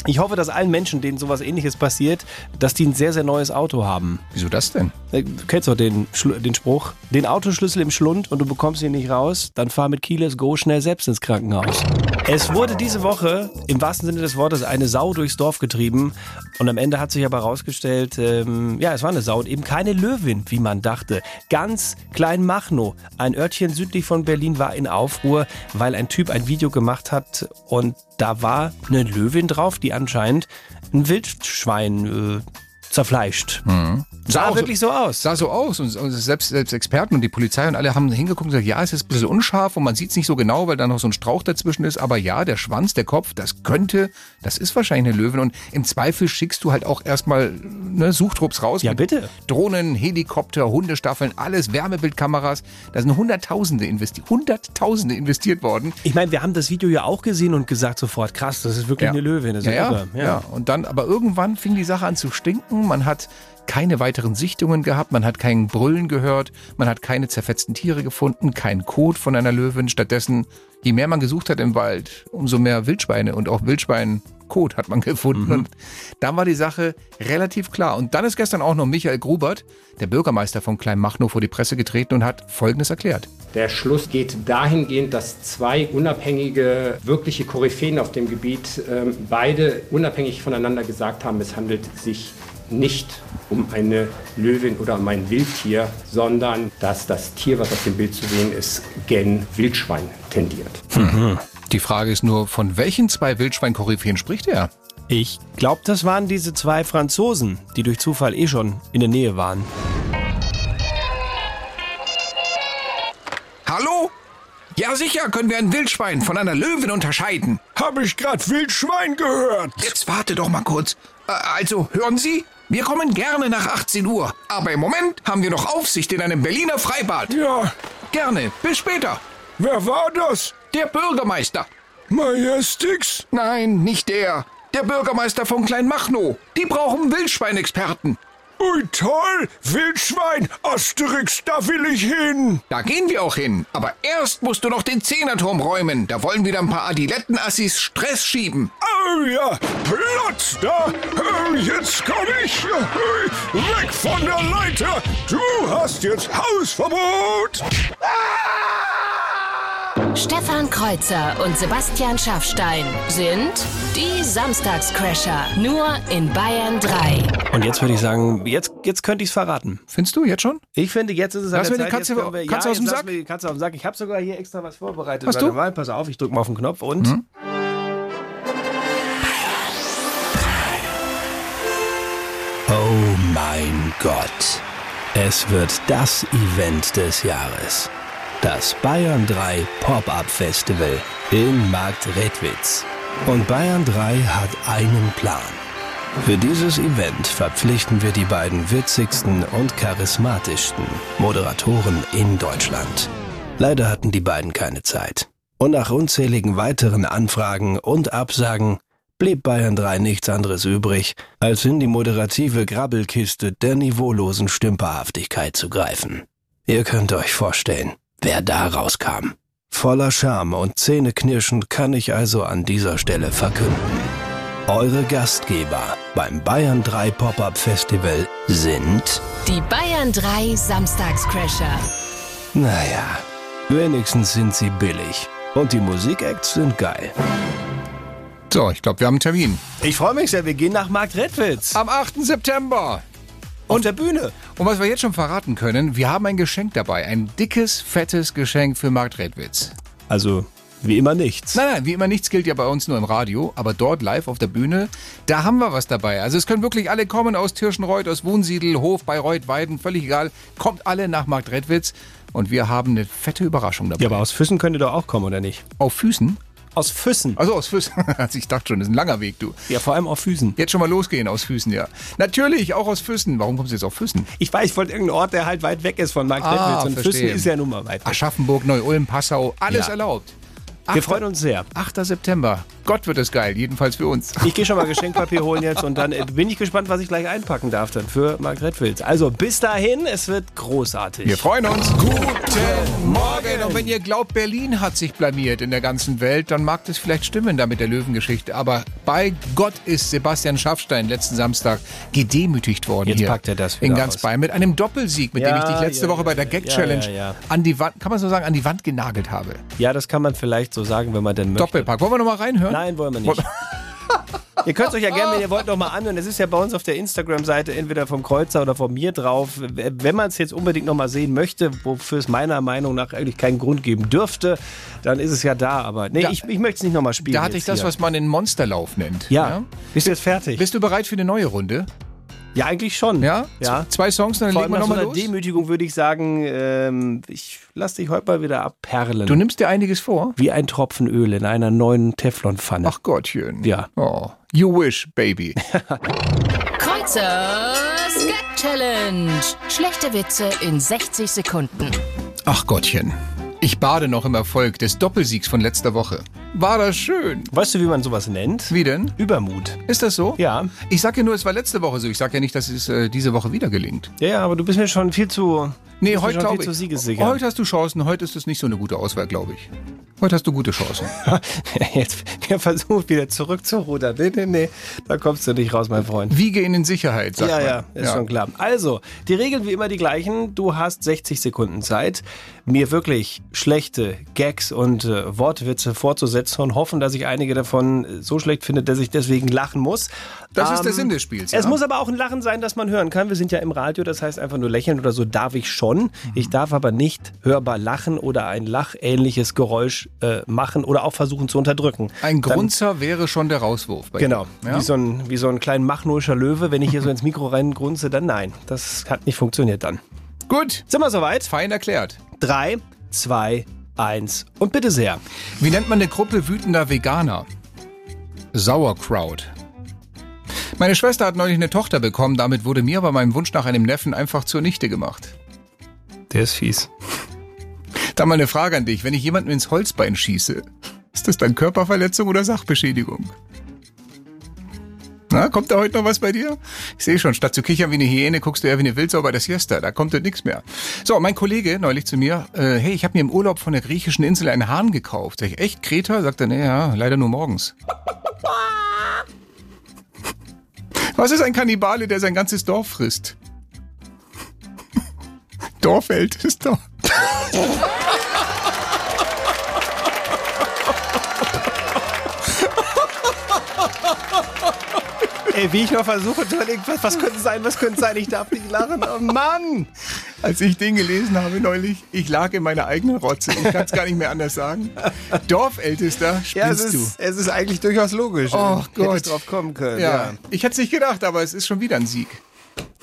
ich hoffe, dass allen Menschen, denen sowas ähnliches passiert, dass die ein sehr, sehr neues Auto haben. Wieso das denn? Äh, Du kennst doch den, Schlu- den Spruch, den Autoschlüssel im Schlund und du bekommst ihn nicht raus, dann fahr mit Keyless Go schnell selbst ins Krankenhaus. Es wurde diese Woche im wahrsten Sinne des Wortes eine Sau durchs Dorf getrieben und am Ende hat sich aber herausgestellt, ähm, ja, es war eine Sau und eben keine Löwin, wie man dachte. Ganz klein Machnow, ein Örtchen südlich von Berlin, war in Aufruhr, weil ein Typ ein Video gemacht hat und da war eine Löwin drauf, die anscheinend ein Wildschwein äh, zerfleischt. Sah auch wirklich so aus. Sah so aus. Und, und selbst, selbst Experten und die Polizei und alle haben hingeguckt und gesagt, ja, es ist ein bisschen unscharf und man sieht es nicht so genau, weil da noch so ein Strauch dazwischen ist. Aber ja, der Schwanz, der Kopf, das könnte, das ist wahrscheinlich eine Löwin. Und im Zweifel schickst du halt auch erstmal ne, Suchtrupps raus. Ja, bitte. Drohnen, Helikopter, Hundestaffeln, alles, Wärmebildkameras. Da sind Hunderttausende investiert, Hunderttausende investiert worden. Ich meine, wir haben das Video ja auch gesehen und gesagt sofort, krass, das ist wirklich Ja. eine Löwin. Das ist ja, ja, ja. Und dann, aber irgendwann fing die Sache an zu stinken. Man hat keine weiteren Sichtungen gehabt, man hat kein Brüllen gehört, man hat keine zerfetzten Tiere gefunden, kein Kot von einer Löwin. Stattdessen, je mehr man gesucht hat im Wald, umso mehr Wildschweine und auch Wildschweinkot hat man [laughs] gefunden. Und dann war die Sache relativ klar. Und dann ist gestern auch noch Michael Grubert, der Bürgermeister von Kleinmachnow, vor die Presse getreten und hat Folgendes erklärt. Der Schluss geht dahingehend, dass zwei unabhängige, wirkliche Koryphäen auf dem Gebiet ähm, beide unabhängig voneinander gesagt haben, es handelt sich nicht um eine Löwin oder um ein Wildtier, sondern dass das Tier, was auf dem Bild zu sehen ist, gen Wildschwein tendiert. Die Frage ist nur, von welchen zwei Wildschwein-Koryphäen spricht er? Ich glaube, das waren diese zwei Franzosen, die durch Zufall eh schon in der Nähe waren. Hallo? Ja, sicher können wir ein Wildschwein von einer Löwin unterscheiden. Hab ich grad Wildschwein gehört? Jetzt warte doch mal kurz. Äh, Also, hören Sie? Wir kommen gerne nach 18 Uhr. Aber im Moment haben wir noch Aufsicht in einem Berliner Freibad. Ja. Gerne. Bis später. Wer war das? Der Bürgermeister. Majestix? Nein, nicht der. Der Bürgermeister von Kleinmachnow. Die brauchen Wildschweinexperten. Ui, toll! Wildschwein! Asterix, da will ich hin! Da gehen wir auch hin. Aber erst musst du noch den Zehnerturm räumen. Da wollen wieder ein paar Adilettenassis Stress schieben. Oh ja, Platz da! Jetzt komm ich! Weg von der Leiter! Du hast jetzt Hausverbot! Stefan Kreuzer und Sebastian Schaffstein sind die Samstagscrasher. Nur in Bayern 3. Und jetzt würde ich sagen, jetzt, jetzt könnte ich es verraten. Findest du jetzt schon? Ich finde, jetzt ist es an Lass der mir die Zeit, Katze- jetzt können wir- Katze ja, aus dem jetzt Sack? mir die Katze aus dem Sack. Ich habe sogar hier extra was vorbereitet. Hast Warte du? Mal, pass auf, ich drücke mal auf den Knopf und... Mhm. Oh mein Gott. Es wird das Event des Jahres. Das Bayern 3 Pop-Up Festival in Markt Redwitz. Und Bayern 3 hat einen Plan. Für dieses Event verpflichten wir die beiden witzigsten und charismatischsten Moderatoren in Deutschland. Leider hatten die beiden keine Zeit. Und nach unzähligen weiteren Anfragen und Absagen blieb Bayern 3 nichts anderes übrig, als in die moderative Grabbelkiste der niveaulosen Stümperhaftigkeit zu greifen. Ihr könnt euch vorstellen, wer da rauskam. Voller Scham und Zähneknirschend kann ich also an dieser Stelle verkünden. Eure Gastgeber beim Bayern 3 Pop-Up Festival sind, Die Bayern 3 Samstagscrasher. naja, wenigstens sind sie billig. Und die Musikacts sind geil. So, ich glaube, wir haben einen Termin. Ich freue mich sehr, wir gehen nach Markt Redwitz. Am 8. September. Und der Bühne. Und was wir jetzt schon verraten können, wir haben ein Geschenk dabei. Ein dickes, fettes Geschenk für Markt Redwitz. Also, wie immer nichts. Nein, nein, wie immer nichts gilt ja bei uns nur im Radio, aber dort live auf der Bühne, da haben wir was dabei. Also es können wirklich alle kommen aus Tirschenreuth, aus Wunsiedel, Hof, Bayreuth, Weiden, völlig egal. Kommt alle nach Markt Redwitz und wir haben eine fette Überraschung dabei. Ja, aber aus Füssen könnt ihr doch auch kommen, oder nicht? Auf Füßen? Aus Füssen. Also aus Füßen. [laughs] Also ich dachte schon, das ist ein langer Weg, du. Ja, vor allem auf Füßen. Jetzt schon mal losgehen aus Füßen, ja. Natürlich, auch aus Füßen. Warum kommst du jetzt auf Füßen? Ich weiß, ich wollte irgendeinen Ort, der halt weit weg ist von Markt Ah. Und verstehe. Füssen ist ja nun mal weit weg. Aschaffenburg, Neu-Ulm, Passau, alles Ja. erlaubt. Wir freuen uns sehr. 8. September. Gott wird es geil, jedenfalls für uns. Ich gehe schon mal Geschenkpapier [laughs] holen jetzt und dann äh, bin ich gespannt, was ich gleich einpacken darf dann für Mark Redwitz. Also bis dahin, es wird großartig. Wir freuen uns. Guten Morgen. Und wenn ihr glaubt, Berlin hat sich blamiert in der ganzen Welt, dann mag das vielleicht stimmen da mit der Löwengeschichte. Aber bei Gott ist Sebastian Schaffstein letzten Samstag gedemütigt worden Jetzt hier. packt er das wieder In ganz aus. Bayern mit einem Doppelsieg, mit dem Ja, ich dich letzte ja, Woche bei der Gag Challenge ja. an die Wand, kann man so sagen, an die Wand genagelt habe. Ja, das kann man vielleicht so sagen, wenn man denn möchte. Doppelpack. Wollen wir noch mal reinhören? Nein, wollen wir nicht. [laughs] Ihr könnt es euch ja gerne, wenn ihr wollt, noch mal anhören. Es ist ja bei uns auf der Instagram-Seite entweder vom Kreuzer oder von mir drauf. Wenn man es jetzt unbedingt noch mal sehen möchte, wofür es meiner Meinung nach eigentlich keinen Grund geben dürfte, dann ist es ja da. Aber nee, Da- ich, ich möchte es nicht noch mal spielen. Da hatte ich das, hier. was man den Monsterlauf nennt. Ja. Bist du jetzt fertig? Bist du bereit für eine neue Runde? Ja, eigentlich schon. Ja? Ja. Zwei Songs, dann Vor legen wir nach so nochmal einer los. Demütigung würde ich sagen, ähm, ich lass dich heute mal wieder abperlen. Du nimmst dir einiges vor? Wie ein Tropfen Öl in einer neuen Teflonpfanne. Ach Gottchen. Ja. Oh, you wish, baby. [laughs] Kreuzer Sketch Challenge. Schlechte Witze in 60 Sekunden. Ach Gottchen. Ich bade noch im Erfolg des Doppelsiegs von letzter Woche. War das schön. Weißt du, wie man sowas nennt? Wie denn? Übermut. Ist das so? Ja. Ich sag ja nur, es war letzte Woche so. Ich sag ja nicht, dass es äh, diese Woche wieder gelingt. Ja, ja, aber du bist mir schon viel zu. Nee, heute glaube viel zu ich. Heute hast du Chancen. Heute ist es nicht so eine gute Auswahl, glaube ich. Heute hast du gute Chancen. [laughs] Jetzt der versucht wieder zurückzurudern. Nee, nee, nee. Da kommst du nicht raus, mein Freund. Wiege ihn in Sicherheit, sagt ja, man. ja, ist schon klar. Also, die Regeln wie immer die gleichen. Du hast 60 Sekunden Zeit, mir wirklich schlechte Gags und äh, Wortwitze vorzusetzen und hoffen, dass ich einige davon äh, so schlecht finde, dass ich deswegen lachen muss. Das ist der Sinn des Spiels, Es ja. muss aber auch ein Lachen sein, das man hören kann. Wir sind ja im Radio, das heißt einfach nur lächeln oder so darf ich schon. Mhm. Ich darf aber nicht hörbar lachen oder ein lachähnliches Geräusch äh, machen oder auch versuchen zu unterdrücken. Ein Dann- Grunzer wäre schon der Rauswurf. Bei Genau, dir. Ja? wie, so ein, wie so ein klein machnoischer Löwe. Wenn ich hier so ins Mikro reingrunze, dann nein. Das hat nicht funktioniert dann. Gut. Sind wir soweit? Fein erklärt. Drei, zwei, eins und bitte sehr. Wie nennt man eine Gruppe wütender Veganer? Sauerkraut. Meine Schwester hat neulich eine Tochter bekommen, damit wurde mir bei meinem Wunsch nach einem Neffen einfach zur Nichte gemacht. Der ist fies. Dann mal eine Frage an dich. Wenn ich jemanden ins Holzbein schieße, ist das dann Körperverletzung oder Sachbeschädigung? Na, kommt da heute noch was bei dir? Ich sehe schon, statt zu kichern wie eine Hyäne, guckst du eher wie eine Wildsau der Siesta. Da kommt nichts mehr. So, mein Kollege neulich zu mir, äh, hey, ich habe mir im Urlaub von der griechischen Insel einen Hahn gekauft. Sag ich, echt, Kreta? Sagt er, nee, ja, leider nur morgens. Was ist ein Kannibale, der sein ganzes Dorf frisst? [laughs] Dorfältester. [laughs] Ey, wie ich noch versuche zu überlegen, was, was könnte sein, was könnte sein, ich darf nicht lachen. Oh Mann! Als ich den gelesen habe neulich, ich lag in meiner eigenen Rotze. Ich kann es gar nicht mehr anders sagen. Dorfältester, spinnst Ja, es ist, du. es ist eigentlich durchaus logisch. Oh Hätte ich Gott. drauf kommen können. Ja. Ja. Ich hätte es nicht gedacht, aber es ist schon wieder ein Sieg.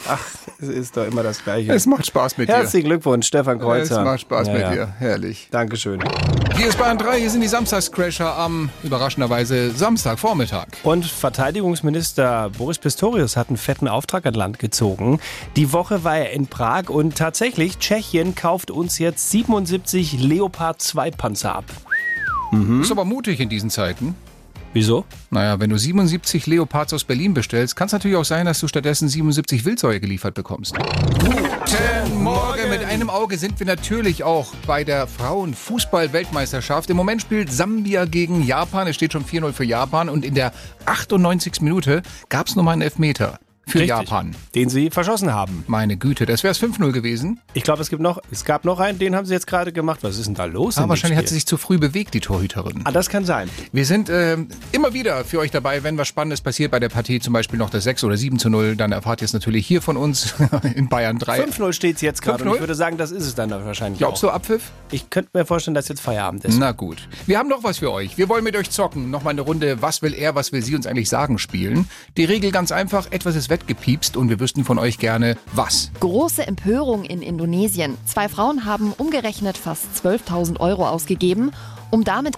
Ach, es ist doch immer das Gleiche. Es macht Spaß mit dir. Herzlichen Glückwunsch, Stefan Kreuzer. Es macht Spaß Ja, mit dir. Herrlich. Dankeschön. Hier ist Bahn 3, hier sind die Samstagscrasher am überraschenderweise Samstagvormittag. Und Verteidigungsminister Boris Pistorius hat einen fetten Auftrag an Land gezogen. Die Woche war er in Prag und tatsächlich, Tschechien kauft uns jetzt 77 Leopard 2 Panzer ab. Ist aber mutig in diesen Zeiten. Wieso? Naja, wenn du 77 Leopards aus Berlin bestellst, kann es natürlich auch sein, dass du stattdessen 77 Wildsäue geliefert bekommst. Guten Morgen. Mit einem Auge sind wir natürlich auch bei der Frauenfußball-Weltmeisterschaft. Im Moment spielt Sambia gegen Japan. Es steht schon 4-0 für Japan. Und in der 98. Minute gab es nochmal einen Elfmeter für Richtig. Japan. Den sie verschossen haben. Meine Güte, das wäre es 5-0 gewesen. Ich glaube, es gibt noch, es gab noch einen, den haben sie jetzt gerade gemacht. Was ist denn da los? Dem wahrscheinlich hat sie sich zu früh bewegt, die Torhüterin. Ah, das kann sein. Wir sind ähm, immer wieder für euch dabei, wenn was Spannendes passiert bei der Partie, zum Beispiel noch das 6 oder 7 zu 0, dann erfahrt ihr es natürlich hier von uns [laughs] in Bayern 3. 5-0 steht es jetzt gerade. Und 5-0? ich würde sagen, das ist es dann wahrscheinlich Glaubst auch. du Abpfiff? Ich könnte mir vorstellen, dass jetzt Feierabend ist. Na gut. Wir haben noch was für euch. Wir wollen mit euch zocken. Nochmal eine Runde Was will er, was will sie uns eigentlich sagen spielen. Die Regel ganz einfach, etwas ist wettgepiepst und wir wüssten von euch gerne was. Große Empörung in Indonesien. Zwei Frauen haben umgerechnet fast 12.000 Euro ausgegeben, um damit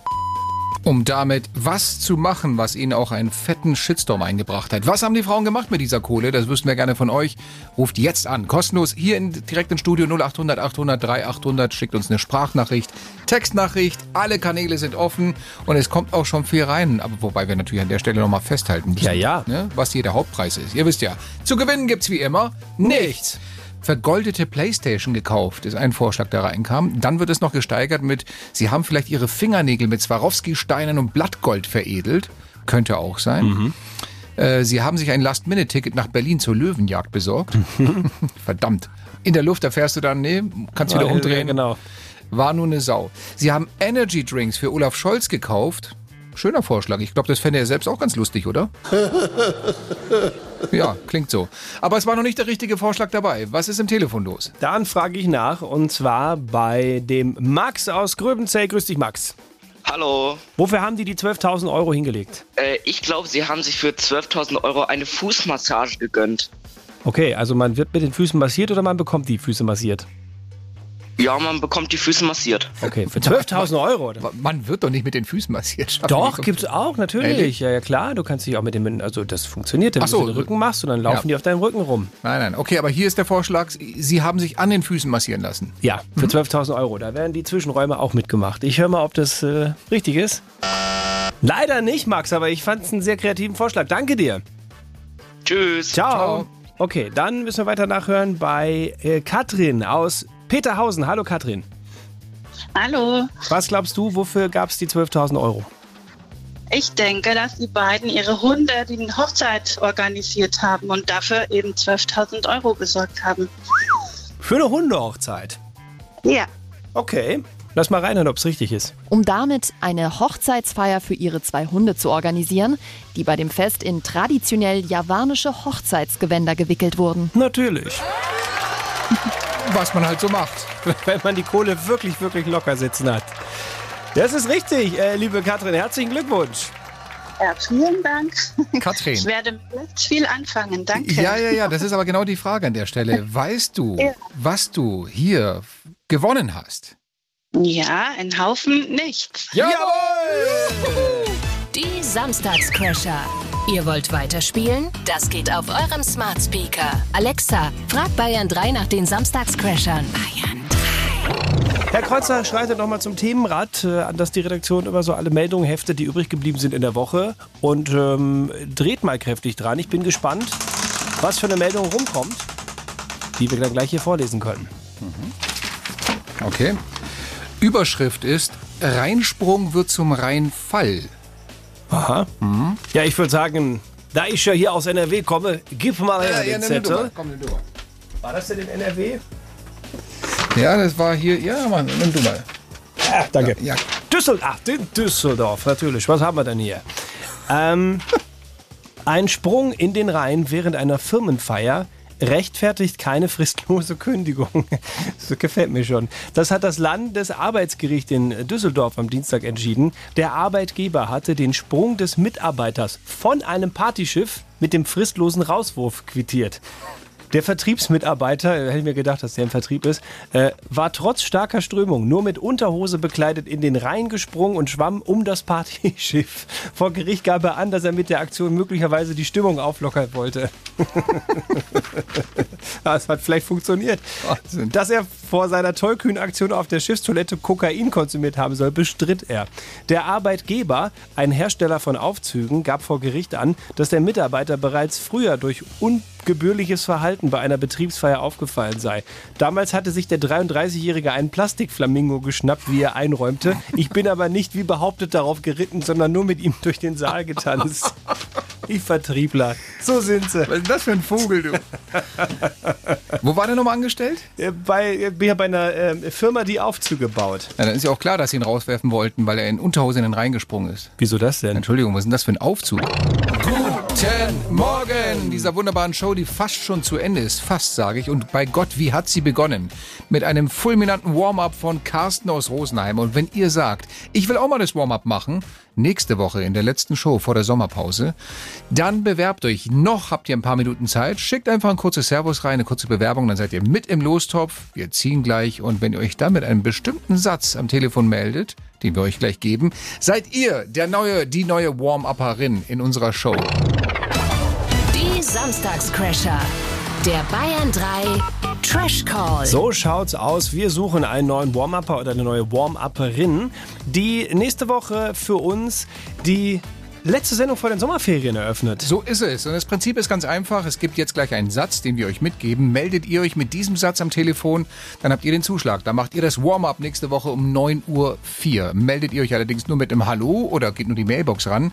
Um damit was zu machen, was ihnen auch einen fetten Shitstorm eingebracht hat. Was haben die Frauen gemacht mit dieser Kohle? Das wüssten wir gerne von euch. Ruft jetzt an. Kostenlos hier in, direkt im Studio 0800 800 3800. Schickt uns eine Sprachnachricht, Textnachricht. Alle Kanäle sind offen und es kommt auch schon viel rein. Aber wobei wir natürlich an der Stelle nochmal festhalten müssen, Ja, ja. Ne, was hier der Hauptpreis ist. Ihr wisst ja, zu gewinnen gibt's wie immer nichts. Vergoldete Playstation gekauft, ist ein Vorschlag, der reinkam. Dann wird es noch gesteigert mit, Sie haben vielleicht Ihre Fingernägel mit Swarovski-Steinen und Blattgold veredelt. Könnte auch sein. Äh, Sie haben sich ein Last-Minute-Ticket nach Berlin zur Löwenjagd besorgt. [laughs] Verdammt. In der Luft erfährst du dann, nee, kannst wieder Ja, umdrehen. genau. War nur eine Sau. Sie haben Energy Drinks für Olaf Scholz gekauft. Schöner Vorschlag. Ich glaube, das fände er selbst auch ganz lustig, oder? [laughs] Ja, klingt so. Aber es war noch nicht der richtige Vorschlag dabei. Was ist im Telefon los? Dann frage ich nach und zwar bei dem Max aus Gröbenzell. Grüß dich, Max. Hallo. Wofür haben die die 12.000 Euro hingelegt? Äh, ich glaube, Sie haben sich für 12.000 Euro eine Fußmassage gegönnt. Okay, also man wird mit den Füßen massiert oder man bekommt die Füße massiert? Ja, man bekommt die Füße massiert. Okay, für 12.000 [laughs] Euro. Oder? Man wird doch nicht mit den Füßen massiert. Schaffen [laughs] Doch, gibt's auch, natürlich. Ehrlich? Ja, ja, klar. Du kannst dich auch mit dem, also das funktioniert, wenn Ach so. du den Rücken machst und dann laufen Ja. die auf deinem Rücken rum. Nein, nein. Okay, aber hier ist der Vorschlag, Sie haben sich an den Füßen massieren lassen. Ja, für 12.000 Euro. Da werden die Zwischenräume auch mitgemacht. Ich höre mal, ob das äh, richtig ist. Leider nicht, Max, aber ich fand es einen sehr kreativen Vorschlag. Danke dir. Tschüss. Ciao. Okay, dann müssen wir weiter nachhören bei äh, Katrin aus Peterhausen. Hallo Katrin. Hallo, Was glaubst du, wofür gab es die 12.000 Euro? ich denke, dass die beiden ihre Hunde die Hochzeit organisiert haben und dafür eben 12.000 Euro besorgt haben. Für eine Hundehochzeit. Ja. Okay, lass mal reinhören, ob es richtig ist. Um damit eine Hochzeitsfeier für ihre zwei Hunde zu organisieren, die bei dem Fest in traditionell javanische Hochzeitsgewänder gewickelt wurden. Natürlich. [laughs] Was man halt so macht. [laughs] Wenn man die Kohle wirklich, wirklich locker sitzen hat. Das ist richtig, äh, liebe Katrin. Herzlichen Glückwunsch. Ja, vielen Dank. Katrin. Ich werde mit jetzt viel anfangen, danke. Ja, ja, ja, das ist aber genau die Frage an der Stelle. [laughs] Weißt du, Ja. was du hier gewonnen hast? Ja, ein Haufen nicht. Die Samstagscrasher. Ihr wollt weiterspielen? Das geht auf eurem Smart Speaker. Alexa, frag Bayern 3 nach den Samstagscrashern. Bayern Herr Kreuzer schreitet nochmal zum Themenrad, äh, an das die Redaktion immer so alle Meldungen heftet, die übrig geblieben sind in der Woche. Und ähm, dreht mal kräftig dran. Ich bin gespannt, was für eine Meldung rumkommt, die wir dann gleich hier vorlesen können. Okay. Überschrift ist Reinsprung wird zum Reinfall. Aha. Ja, ich würde sagen, da ich ja hier aus NRW komme, gib mal her den Zettel. Komm, nimm du mal. War das denn in NRW? Ja, das war hier. Ja, Mann, nimm du mal. Ja, danke. Ja. Düsseldorf, ach, in Düsseldorf, natürlich. Was haben wir denn hier? Ähm, [laughs] ein Sprung in den Rhein während einer Firmenfeier rechtfertigt keine fristlose Kündigung. [laughs] Das gefällt mir schon. Das hat das Landesarbeitsgericht in Düsseldorf am Dienstag entschieden. Der Arbeitgeber hatte den Sprung des Mitarbeiters von einem Partyschiff mit dem fristlosen Rauswurf quittiert. Der Vertriebsmitarbeiter, äh, hätte ich mir gedacht, dass der im Vertrieb ist, äh, war trotz starker Strömung nur mit Unterhose bekleidet in den Rhein gesprungen und schwamm um das Partyschiff. [laughs] Vor Gericht gab er an, dass er mit der Aktion möglicherweise die Stimmung auflockern wollte. [laughs] Ja, Es hat vielleicht funktioniert. Dass er vor seiner tollkühnen Aktion auf der Schiffstoilette Kokain konsumiert haben soll, bestritt er. Der Arbeitgeber, ein Hersteller von Aufzügen, gab vor Gericht an, dass der Mitarbeiter bereits früher durch ungebührliches Verhalten bei einer Betriebsfeier aufgefallen sei. Damals hatte sich der 33-Jährige einen Plastikflamingo geschnappt, wie er einräumte. Ich bin aber nicht wie behauptet darauf geritten, sondern nur mit ihm durch den Saal getanzt. Die Vertriebler. So sind sie. Was ist das für ein Vogel, du? Wo war der nochmal angestellt? Äh, Bei, äh, bin ja bei einer äh, Firma, die Aufzüge baut. Ja, dann ist ja auch klar, dass sie ihn rauswerfen wollten, weil er in Unterhose in den Rhein gesprungen ist. Wieso das denn? Entschuldigung, was ist denn das für ein Aufzug? Guten Morgen! Dieser wunderbaren Show, die fast schon zu Ende ist. Fast, sage ich. Und bei Gott, wie hat sie begonnen? Mit einem fulminanten Warm-up von Carsten aus Rosenheim. Und wenn ihr sagt, ich will auch mal das Warm-up machen, nächste Woche in der letzten Show vor der Sommerpause, dann bewerbt euch. Noch habt ihr ein paar Minuten Zeit. Schickt einfach ein kurzes Servus rein, eine kurze Bewerbung, dann seid ihr mit im Lostopf. Wir ziehen gleich. Und wenn ihr euch dann mit einem bestimmten Satz am Telefon meldet, den wir euch gleich geben, seid ihr der neue, die neue Warm-Upperin in unserer Show. Samstagscrasher. Der Bayern 3 Trash Call. So schaut's aus. Wir suchen einen neuen Warm-Upper oder eine neue Warm-Upperin, die nächste Woche für uns die letzte Sendung vor den Sommerferien eröffnet. So ist es. Und das Prinzip ist ganz einfach. Es gibt jetzt gleich einen Satz, den wir euch mitgeben. Meldet ihr euch mit diesem Satz am Telefon, dann habt ihr den Zuschlag. Dann macht ihr das Warm-up nächste Woche um 9.04 Uhr. Meldet ihr euch allerdings nur mit einem Hallo oder geht nur die Mailbox ran.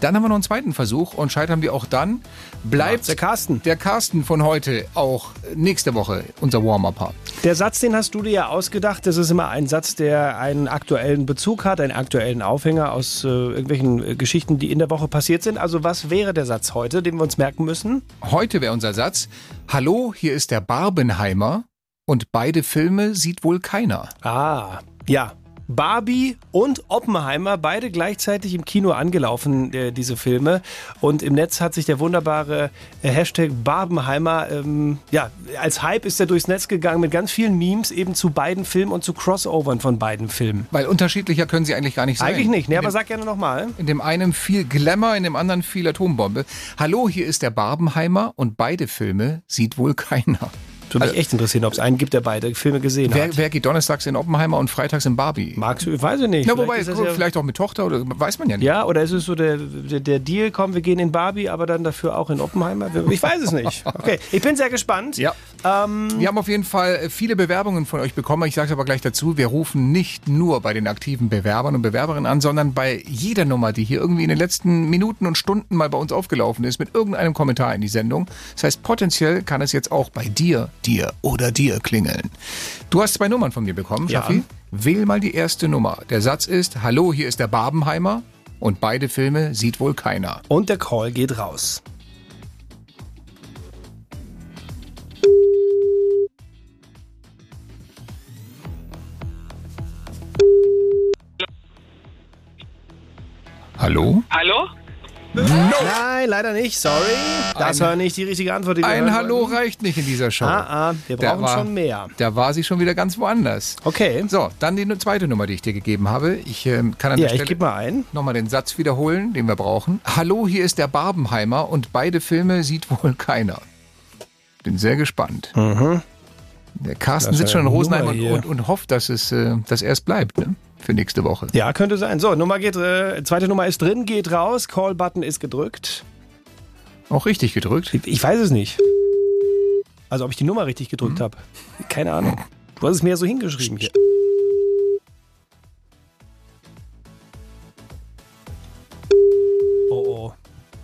Dann haben wir noch einen zweiten Versuch und scheitern wir auch dann. Bleibt der Carsten. Der Carsten von heute auch nächste Woche unser Warm-Upper. Der Satz, den hast du dir ja ausgedacht. Das ist immer ein Satz, der einen aktuellen Bezug hat, einen aktuellen Aufhänger aus äh, irgendwelchen äh, Geschichten, die in der Woche passiert sind. Also was wäre der Satz heute, den wir uns merken müssen? Heute wäre unser Satz, Hallo, hier ist der Barbenheimer und beide Filme sieht wohl keiner. Ah, ja. Barbie und Oppenheimer, beide gleichzeitig im Kino angelaufen, äh, diese Filme. Und im Netz hat sich der wunderbare äh, Hashtag Barbenheimer, ähm, ja, als Hype ist er durchs Netz gegangen mit ganz vielen Memes eben zu beiden Filmen und zu Crossovern von beiden Filmen. Weil unterschiedlicher können sie eigentlich gar nicht sein. Eigentlich nicht, ne, aber dem- sag gerne nochmal. In dem einen viel Glamour, in dem anderen viel Atombombe. Hallo, hier ist der Barbenheimer und beide Filme sieht wohl keiner. Würde mich echt interessieren, ob es einen gibt, der beide Filme gesehen Wer, hat. wer geht donnerstags in Oppenheimer und freitags in Barbie? Magst du, weiß ich nicht. Na, Vielleicht wobei, guck, ja- vielleicht auch mit Tochter oder weiß man ja nicht. Ja, oder ist es so der, der, der Deal, komm, wir gehen in Barbie, aber dann dafür auch in Oppenheimer? Ich weiß es nicht. [laughs] Okay, ich bin sehr gespannt. Ja. Ähm, Wir haben auf jeden Fall viele Bewerbungen von euch bekommen. Ich sage es aber gleich dazu. Wir rufen nicht nur bei den aktiven Bewerbern und Bewerberinnen an, sondern bei jeder Nummer, die hier irgendwie in den letzten Minuten und Stunden mal bei uns aufgelaufen ist, mit irgendeinem Kommentar in die Sendung. Das heißt, potenziell kann es jetzt auch bei dir, dir oder dir klingeln. Du hast zwei Nummern von mir bekommen, Ja. Schaffi. Wähl mal die erste Nummer. Der Satz ist, hallo, hier ist der Barbenheimer und beide Filme sieht wohl keiner. Und der Call geht raus. Hallo? Hallo? Nein, leider nicht, sorry. Das Ein- war nicht die richtige Antwort, die wir Ein Hallo wollten. reicht nicht in dieser Show. Ah, ah, wir brauchen war- schon mehr. Da war sie schon wieder ganz woanders. Okay. So, dann die zweite Nummer, die ich dir gegeben habe. Ich ähm, kann an Ja, der ich Stelle gebe mal ein. nochmal den Satz wiederholen, den wir brauchen. Hallo, hier ist der Barbenheimer und beide Filme sieht [laughs] wohl keiner. Bin sehr gespannt. Der Carsten sitzt schon in Rosenheim und, und, und hofft, dass es, äh, dass er es bleibt, ne? Für nächste Woche. Ja, könnte sein. So, Nummer geht, äh, zweite Nummer ist drin, geht raus, Call-Button ist gedrückt. Auch richtig gedrückt. Ich, ich weiß es nicht. Also, ob ich die Nummer richtig gedrückt habe. Keine Ahnung. Du hast es mir ja so hingeschrieben hier. Oh, oh.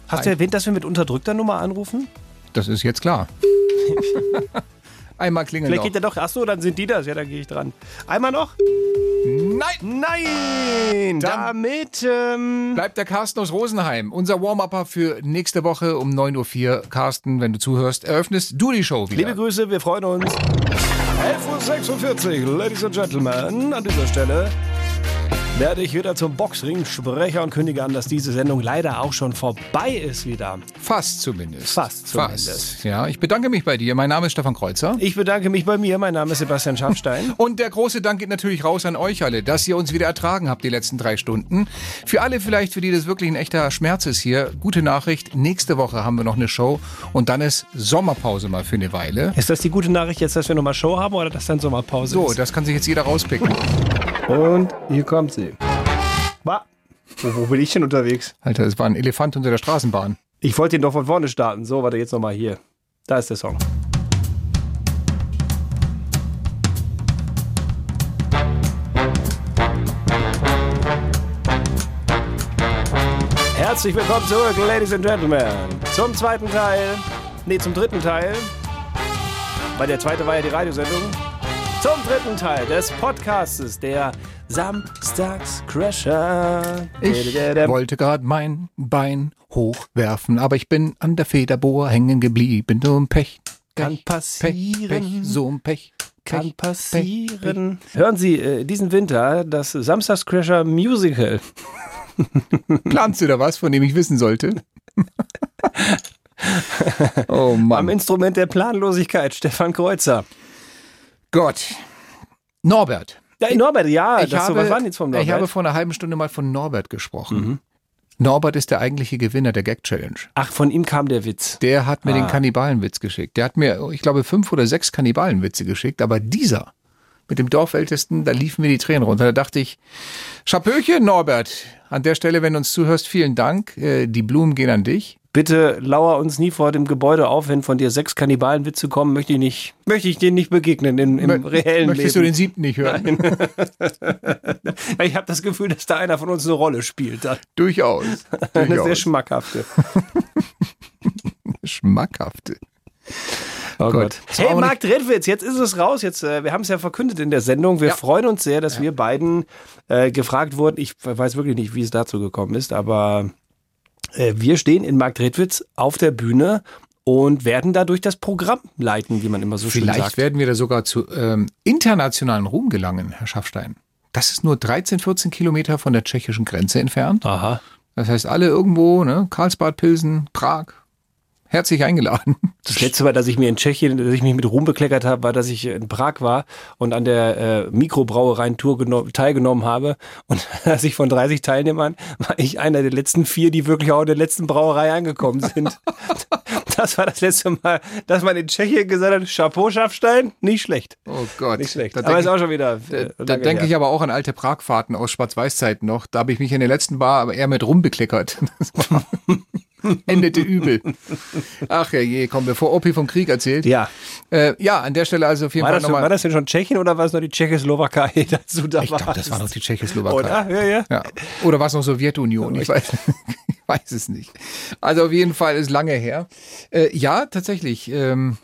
Hast du Ein- erwähnt, dass wir mit unterdrückter Nummer anrufen? Das ist jetzt klar. [laughs] Einmal klingeln Vielleicht noch. geht er doch. Achso, dann sind die das. Ja, dann gehe ich dran. Einmal noch? Nein! Nein! Damit. Ähm, Bleibt der Carsten aus Rosenheim, unser Warm-Upper für nächste Woche um 9.04 Uhr. Carsten, wenn du zuhörst, eröffnest du die Show wieder. Liebe Grüße, wir freuen uns. 11.46 Uhr, Ladies and Gentlemen, an dieser Stelle werde ich wieder zum Boxring-Sprecher und kündige an, dass diese Sendung leider auch schon vorbei ist wieder. Fast zumindest. Fast zumindest. Fast. Ja, ich bedanke mich bei dir. Mein Name ist Stefan Kreuzer. Ich bedanke mich bei mir, mein Name ist Sebastian Schaffstein. [laughs] Und der große Dank geht natürlich raus an euch alle, dass ihr uns wieder ertragen habt die letzten drei Stunden. Für alle vielleicht, für die das wirklich ein echter Schmerz ist hier, gute Nachricht. Nächste Woche haben wir noch eine Show und dann ist Sommerpause mal für eine Weile. Ist das die gute Nachricht jetzt, dass wir nochmal Show haben oder dass dann Sommerpause So, ist? das kann sich jetzt jeder rauspicken. [laughs] Und hier kommt sie. Wa- Wo, wo bin ich denn unterwegs? Alter, es war ein Elefant unter der Straßenbahn. Ich wollte ihn doch von vorne starten. So, warte, jetzt nochmal hier. Da ist der Song. Herzlich willkommen zurück, Ladies and Gentlemen. Zum zweiten Teil, nee, zum dritten Teil, weil der zweite war ja die Radiosendung. Zum dritten Teil des Podcastes, der Samstagscrasher. Ich wollte gerade mein Bein hochwerfen, aber ich bin an der Federbohr hängen geblieben. So ein Pech. Kann Pech, passieren. Pech, so ein Pech. Kann Pech, passieren. Hören Sie äh, diesen Winter das Samstagscrasher Musical. [laughs] Planst du da was, von dem ich wissen sollte? [laughs] oh Am Mann. Instrument der Planlosigkeit, Stefan Kreuzer. Gott. Norbert. Ja, Norbert, ja, ich das habe, so, was war denn jetzt vom Norbert? Ich habe vor einer halben Stunde mal von Norbert gesprochen. Norbert ist der eigentliche Gewinner der Gag Challenge. Ach, von ihm kam der Witz. Der hat mir Ah. den Kannibalenwitz geschickt. Der hat mir, ich glaube, fünf oder sechs Kannibalenwitze geschickt, aber dieser mit dem Dorfältesten, da liefen mir die Tränen runter. Da dachte ich, Schapöchen, Norbert. An der Stelle, wenn du uns zuhörst, vielen Dank. Äh, Die Blumen gehen an dich. Bitte lauer uns nie vor dem Gebäude auf, wenn von dir sechs Kannibalenwitze kommen, möchte ich nicht, möchte ich dir nicht begegnen in, im Mö- reellen Möchtest Leben. du den siebten nicht hören? [laughs] ich habe das Gefühl, dass da einer von uns eine Rolle spielt. Da. Durchaus. [laughs] Eine sehr schmackhafte. [laughs] Schmackhafte. Oh. Gott. Hey, Marc Redwitz, jetzt ist es raus. Jetzt, äh, wir haben es ja verkündet in der Sendung. Wir freuen uns sehr, dass wir beiden äh, gefragt wurden. Ich weiß wirklich nicht, wie es dazu gekommen ist, aber wir stehen in Marc Redwitz auf der Bühne und werden dadurch das Programm leiten, wie man immer so schön Vielleicht sagt. werden wir da sogar zu ähm, internationalen Ruhm gelangen, Herr Schaffstein. Das ist nur 13, 14 Kilometer von der tschechischen Grenze entfernt. Aha. Das heißt, alle irgendwo, ne? Karlsbad, Pilsen, Prag, herzlich eingeladen. Das letzte Mal, dass ich mir in Tschechien, dass ich mich mit Ruhm bekleckert habe, war, dass ich in Prag war und an der äh, Mikrobrauereien-Tour geno- teilgenommen habe. Und [laughs] als ich von 30 Teilnehmern war ich einer der letzten vier, die wirklich auch in der letzten Brauerei angekommen sind. [laughs] das war das letzte Mal, dass man in Tschechien gesagt hat, Chapeau Schaffstein, nicht schlecht. Oh Gott. Nicht schlecht. Da Aber ist auch schon wieder. Da, äh, da denke ich aber auch an alte Pragfahrten aus Schwarz-Weiß-Zeiten noch. Da habe ich mich in der letzten Bar aber eher mit rumbekleckert. [laughs] [laughs] Endete übel. Ach ja, je, komm, bevor Opi vom Krieg erzählt. Ja. Äh, ja, an der Stelle also auf jeden War Fall das, nochmal. war das denn schon Tschechien oder war es noch die Tschechoslowakei [laughs] dazu da Ich glaube, das war noch die Tschechoslowakei. Oder? Ja, ja. Ja. Oder war es noch Sowjetunion? Ich weiß, ich [laughs] weiß es nicht. Also auf jeden Fall ist lange her. Äh, ja, tatsächlich. Ähm,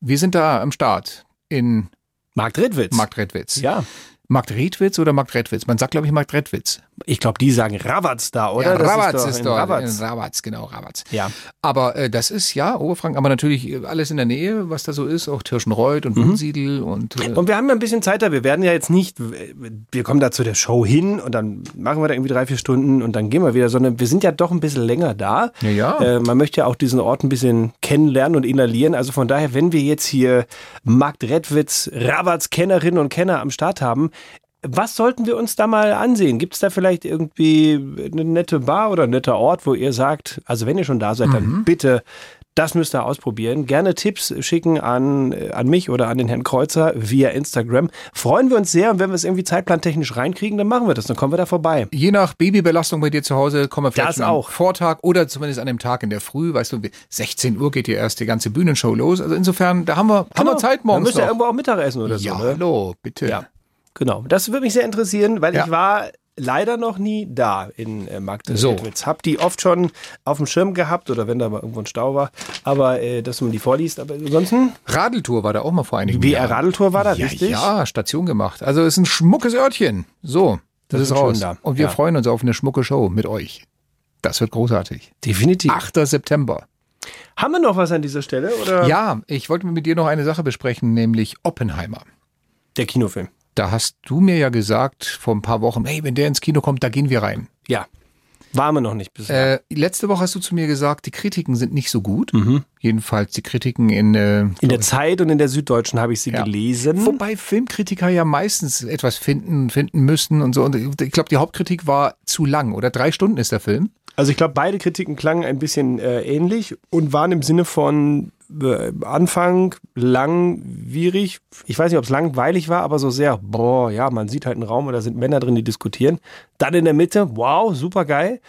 wir sind da am Start in Marktredwitz. Marktredwitz. Ja. Marktredwitz oder Marktredwitz? Man sagt, glaube ich, Marktredwitz. Ich glaube, die sagen Rabatz da, oder? Ja, Das Rabatz doch ist in dort. Rabatz. Genau, Rabatz. Ja. Aber äh, das ist ja Oberfranken, aber natürlich äh, alles in der Nähe, was da so ist, auch Tirschenreuth und Wunsiedel und äh, Und wir haben ja ein bisschen Zeit da. Wir werden ja jetzt nicht, wir kommen da zu der Show hin und dann machen wir da irgendwie drei, vier Stunden und dann gehen wir wieder, sondern wir sind ja doch ein bisschen länger da. Ja, ja. Äh, man möchte ja auch diesen Ort ein bisschen kennenlernen und inhalieren. Also von daher, wenn wir jetzt hier Markt Redwitz, Rabatz Kennerinnen und Kenner am Start haben, was sollten wir uns da mal ansehen? Gibt es da vielleicht irgendwie eine nette Bar oder ein netter Ort, wo ihr sagt, also wenn ihr schon da seid, dann bitte, das müsst ihr ausprobieren. Gerne Tipps schicken an, äh, an mich oder an den Herrn Kreuzer via Instagram. Freuen wir uns sehr und wenn wir es irgendwie zeitplantechnisch reinkriegen, dann machen wir das, dann kommen wir da vorbei. je nach Babybelastung bei dir zu Hause kommen wir vielleicht am. Vortag oder zumindest an dem Tag in der Früh, weißt du, 16 Uhr geht die erste ganze Bühnenshow los. Also insofern, da haben wir, haben wir Zeit Dann morgens müsst ihr irgendwo auch Mittagessen oder ja, so. Ne? hallo, bitte. Ja, genau. Das würde mich sehr interessieren, weil Ja. ich war leider noch nie da in äh, Markt So. Hab die oft schon auf dem Schirm gehabt oder wenn da mal irgendwo ein Stau war, aber äh, dass man die vorliest. Aber ansonsten, Radeltour war da auch mal vor einigen BR Jahren. Radeltour war da, ja, richtig? Ja, Station gemacht. Also es ist ein schmuckes Örtchen. So, das, Das ist raus. da. Und wir Ja. freuen uns auf eine schmucke Show mit euch. Das wird großartig. Definitiv. 8. September. Haben wir noch was an dieser Stelle? Oder? Ja, ich wollte mit dir noch eine Sache besprechen, nämlich Oppenheimer. Der Kinofilm. Da hast du mir ja gesagt vor ein paar Wochen, hey, wenn der ins Kino kommt, da gehen wir rein. Ja. Waren wir noch nicht bisher. Äh, letzte Woche hast du zu mir gesagt, die Kritiken sind nicht so gut. Jedenfalls die Kritiken in, äh, Mhm. in der Zeit und in der Süddeutschen habe ich sie Ja. gelesen. Wobei Filmkritiker ja meistens etwas finden, finden müssen und so. Und ich glaube, die Hauptkritik war zu lang oder drei Stunden ist der Film. Also ich glaube, beide Kritiken klangen ein bisschen äh, ähnlich und waren im Sinne von Anfang langwierig. Ich weiß nicht, ob es langweilig war, aber so sehr, boah, ja, man sieht halt einen Raum und da sind Männer drin, die diskutieren. Dann in der Mitte, wow, super geil.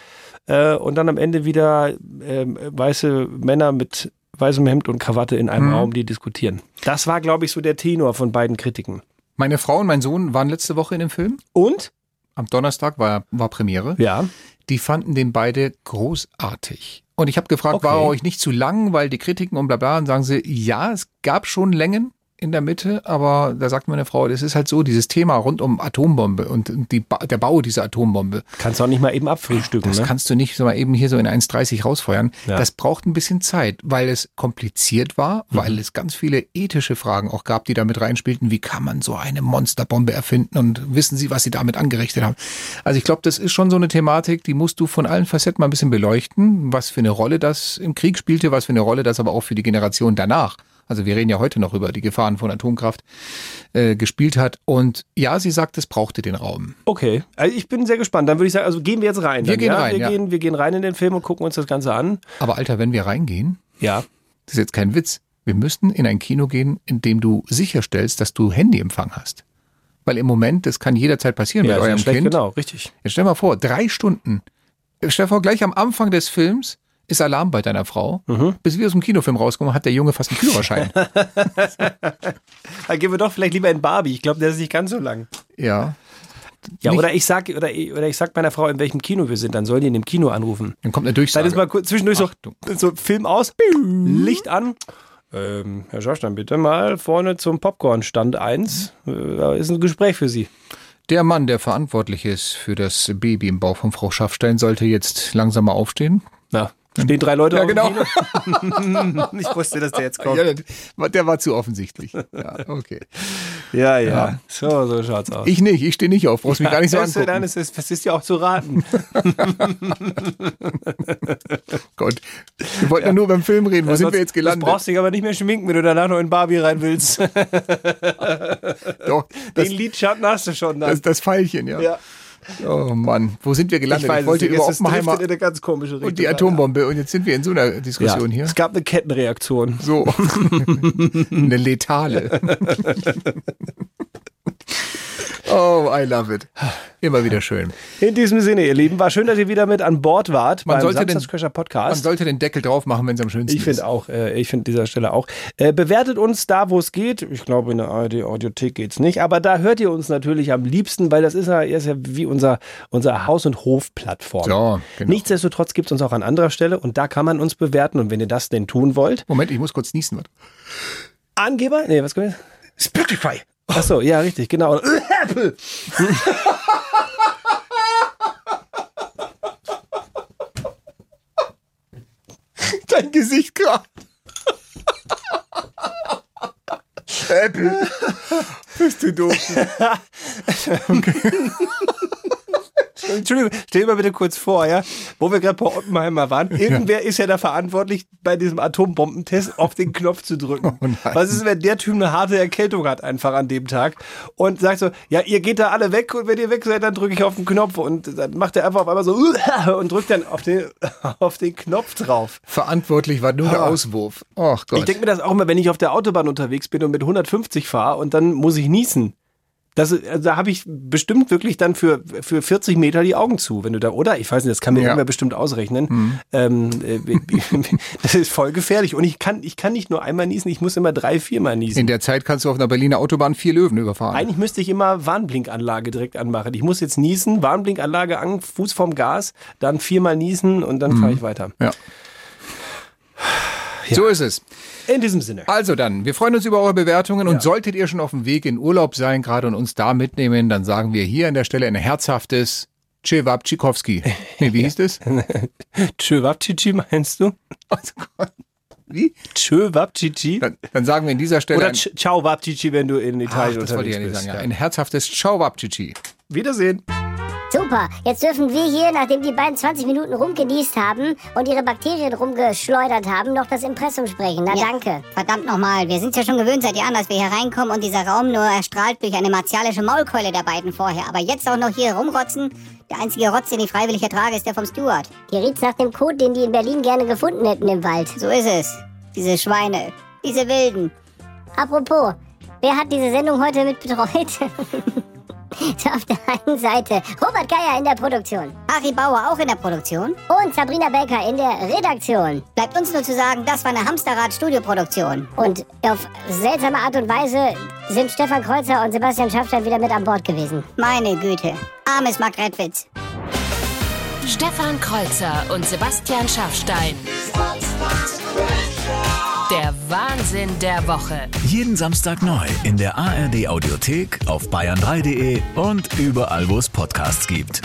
Äh, und dann am Ende wieder äh, weiße Männer mit weißem Hemd und Krawatte in einem Mhm. Raum, die diskutieren. Das war, glaube ich, so der Tenor von beiden Kritiken. Meine Frau und mein Sohn waren letzte Woche in dem Film. Und? Am Donnerstag war, war Premiere. Ja. Die fanden den beide großartig. Und ich habe gefragt, Okay. war er euch nicht zu lang, weil die Kritiken und bla bla, und sagen sie, ja, es gab schon Längen in der Mitte, aber da sagt meine Frau, das ist halt so, dieses Thema rund um Atombombe und die der Bau dieser Atombombe. Kannst du auch nicht mal eben abfrühstücken, Das ne? kannst du nicht so mal eben hier so in 1,30 rausfeuern. Ja. Das braucht ein bisschen Zeit, weil es kompliziert war, Mhm. weil es ganz viele ethische Fragen auch gab, die damit reinspielten. Wie kann man so eine Monsterbombe erfinden und wissen Sie, was Sie damit angerichtet haben? Also ich glaube, das ist schon so eine Thematik, die musst du von allen Facetten mal ein bisschen beleuchten, was für eine Rolle das im Krieg spielte, was für eine Rolle das aber auch für die Generation danach also wir reden ja heute noch über die Gefahren von Atomkraft, äh, gespielt hat. Und ja, sie sagt, es brauchte den Raum. Okay, also ich bin sehr gespannt. Dann würde ich sagen, also gehen wir jetzt rein. Wir dann, gehen ja? rein, Wir, ja. gehen, wir gehen rein in den Film und gucken uns das Ganze an. Aber Alter, wenn wir reingehen, ja. das ist jetzt kein Witz, wir müssten in ein Kino gehen, in dem du sicherstellst, dass du Handyempfang hast. Weil im Moment, das kann jederzeit passieren Ja, mit eurem Kind. genau, richtig. Jetzt stell mal vor, drei Stunden. Stell dir vor, gleich am Anfang des Films ist Alarm bei deiner Frau. Mhm. Bis wir aus dem Kinofilm rauskommen, hat der Junge fast einen Führerschein. [laughs] Dann gehen wir doch vielleicht lieber in Barbie. Ich glaube, der ist nicht ganz so lang. ja. Ja, Nicht- oder ich sag oder, ich- oder ich sag meiner Frau, in welchem Kino wir sind, dann soll die in dem Kino anrufen. Dann kommt eine Durchsage. Dann ist mal kurz zwischendurch so, Achtung. so Film aus, Licht an. Ähm, Herr Schorsch, dann bitte mal vorne zum Popcorn-Stand 1. Äh, Da ist ein Gespräch für Sie. Der Mann, der verantwortlich ist für das Baby im Bauch von Frau Schaffstein, sollte jetzt langsam mal aufstehen. Ja, stehen drei Leute Ja, genau. [laughs] Ich wusste, dass der jetzt kommt. Ja, der war- zu offensichtlich. Ja, okay. Ja, ja, Ja. So, so schaut's aus. Ich nicht, ich stehe nicht auf, brauchst mich gar nicht so Das ist- angucken. Nein, das ist, das ist ja auch zu raten. [laughs] Gott, wir wollten ja. nur beim Film reden, wo sind wir jetzt gelandet? Du brauchst dich aber nicht mehr schminken, wenn du danach noch in Barbie rein willst. [laughs] Doch, das, Den Lidschatten hast du schon dann. das, das Pfeilchen, ja. Ja. Oh Mann, wo sind wir gelandet? Ich weiß Ich, wollte über Oppenheimer in eine ganz komische Richtung. und die Atombombe und jetzt sind wir in so einer Diskussion ja. hier. Es gab eine Kettenreaktion. So, [laughs] eine letale. [laughs] Oh, I love it. Immer wieder schön. In diesem Sinne, ihr Lieben, war schön, dass ihr wieder mit an Bord wart Man beim sollte den- Samstagscrasher Man Podcast. sollte den Deckel drauf machen, wenn es am schönsten Ich ist. finde auch, äh, ich finde dieser Stelle auch. Äh, bewertet uns da, wo es geht. Ich glaube, in der ARD Audiothek geht's nicht, aber da hört ihr uns natürlich am liebsten, weil das ist ja, ist ja wie unser, unser Haus- und Hofplattform. So, genau. Nichtsdestotrotz gibt es uns auch an anderer Stelle und da kann man uns bewerten und wenn ihr das denn tun wollt. Moment, ich muss kurz niesen. warte. Angeber? Nee, was kommt jetzt? Spotify. Ach so, ja, richtig, genau. [laughs] Apple. Dein Gesicht gerade. Apple. Bist du doof. [laughs] Entschuldigung, stell dir mal bitte kurz vor, ja, wo wir gerade bei Oppenheimer waren. Irgendwer ist ja da verantwortlich, bei diesem Atombombentest auf den Knopf zu drücken. Oh. Was ist, wenn der Typ eine harte Erkältung hat einfach an dem Tag und sagt so, ja, ihr geht da alle weg und wenn ihr weg seid, dann drücke ich auf den Knopf und dann macht er einfach auf einmal so [laughs] und drückt dann auf den, [laughs] auf den Knopf drauf. Verantwortlich war nur der Ah. Auswurf. Ach Gott. Ich denke mir das auch immer, wenn ich auf der Autobahn unterwegs bin und mit 150 fahre und dann muss ich niesen. Das, also da habe ich bestimmt wirklich dann für, für 40 Meter die Augen zu, wenn du da, oder? Ich weiß nicht, das kann mir Ja. irgendwer bestimmt ausrechnen. Mhm. Ähm, äh, [laughs] das ist voll gefährlich. Und ich kann, ich kann nicht nur einmal niesen, ich muss immer drei, viermal niesen. In der Zeit kannst du auf einer Berliner Autobahn vier Löwen überfahren. Eigentlich müsste ich immer Warnblinkanlage direkt anmachen. Ich muss jetzt niesen, Warnblinkanlage an, Fuß vom Gas, dann viermal niesen und dann fahre ich weiter. Ja. So ist es. In diesem Sinne. Also dann, wir freuen uns über eure Bewertungen und solltet ihr schon auf dem Weg in Urlaub sein gerade und uns da mitnehmen, dann sagen wir hier an der Stelle ein herzhaftes Cevapcichowski. [laughs] Nee, wie hieß das? Tschöwabchichi [laughs] meinst du? [laughs] Wie? Tschöwabchichi? Dann, dann sagen wir in dieser Stelle Oder ein, Ciao Wabchichi, wenn du in Ach, Italien das wollte ich unterwegs ja nicht bist. sagen. Ja. Ein herzhaftes Ciao-Wapchichi. Wiedersehen. Super, jetzt dürfen wir hier, nachdem die beiden 20 Minuten rumgenießt haben und ihre Bakterien rumgeschleudert haben, noch das Impressum sprechen. Na Ja. danke. Verdammt nochmal, wir sind ja schon gewöhnt seit Jahren, dass wir hier reinkommen und dieser Raum nur erstrahlt durch eine martialische Maulkeule der beiden vorher. Aber jetzt auch noch hier rumrotzen? Der einzige Rotz, den ich freiwillig ertrage, ist der vom Steward. Hier riecht's nach dem Code, den die in Berlin gerne gefunden hätten im Wald. So ist es. Diese Schweine. Diese Wilden. Apropos, wer hat diese Sendung heute mit betreut? [laughs] so [laughs] auf der einen Seite Robert Geier in der Produktion Harry Bauer auch in der Produktion. und Sabrina Baker in der Redaktion. Bleibt uns nur zu sagen, das war eine Hamsterrad-Studioproduktion. Und auf seltsame Art und Weise sind Stefan Kreuzer und Sebastian Schaffstein wieder mit an Bord gewesen. Meine Güte. Armes Mark Redwitz. Stefan Kreuzer und Sebastian Schaffstein. Wahnsinn der Woche. Jeden Samstag neu in der ARD Audiothek, auf bayern3.de und überall, wo es Podcasts gibt.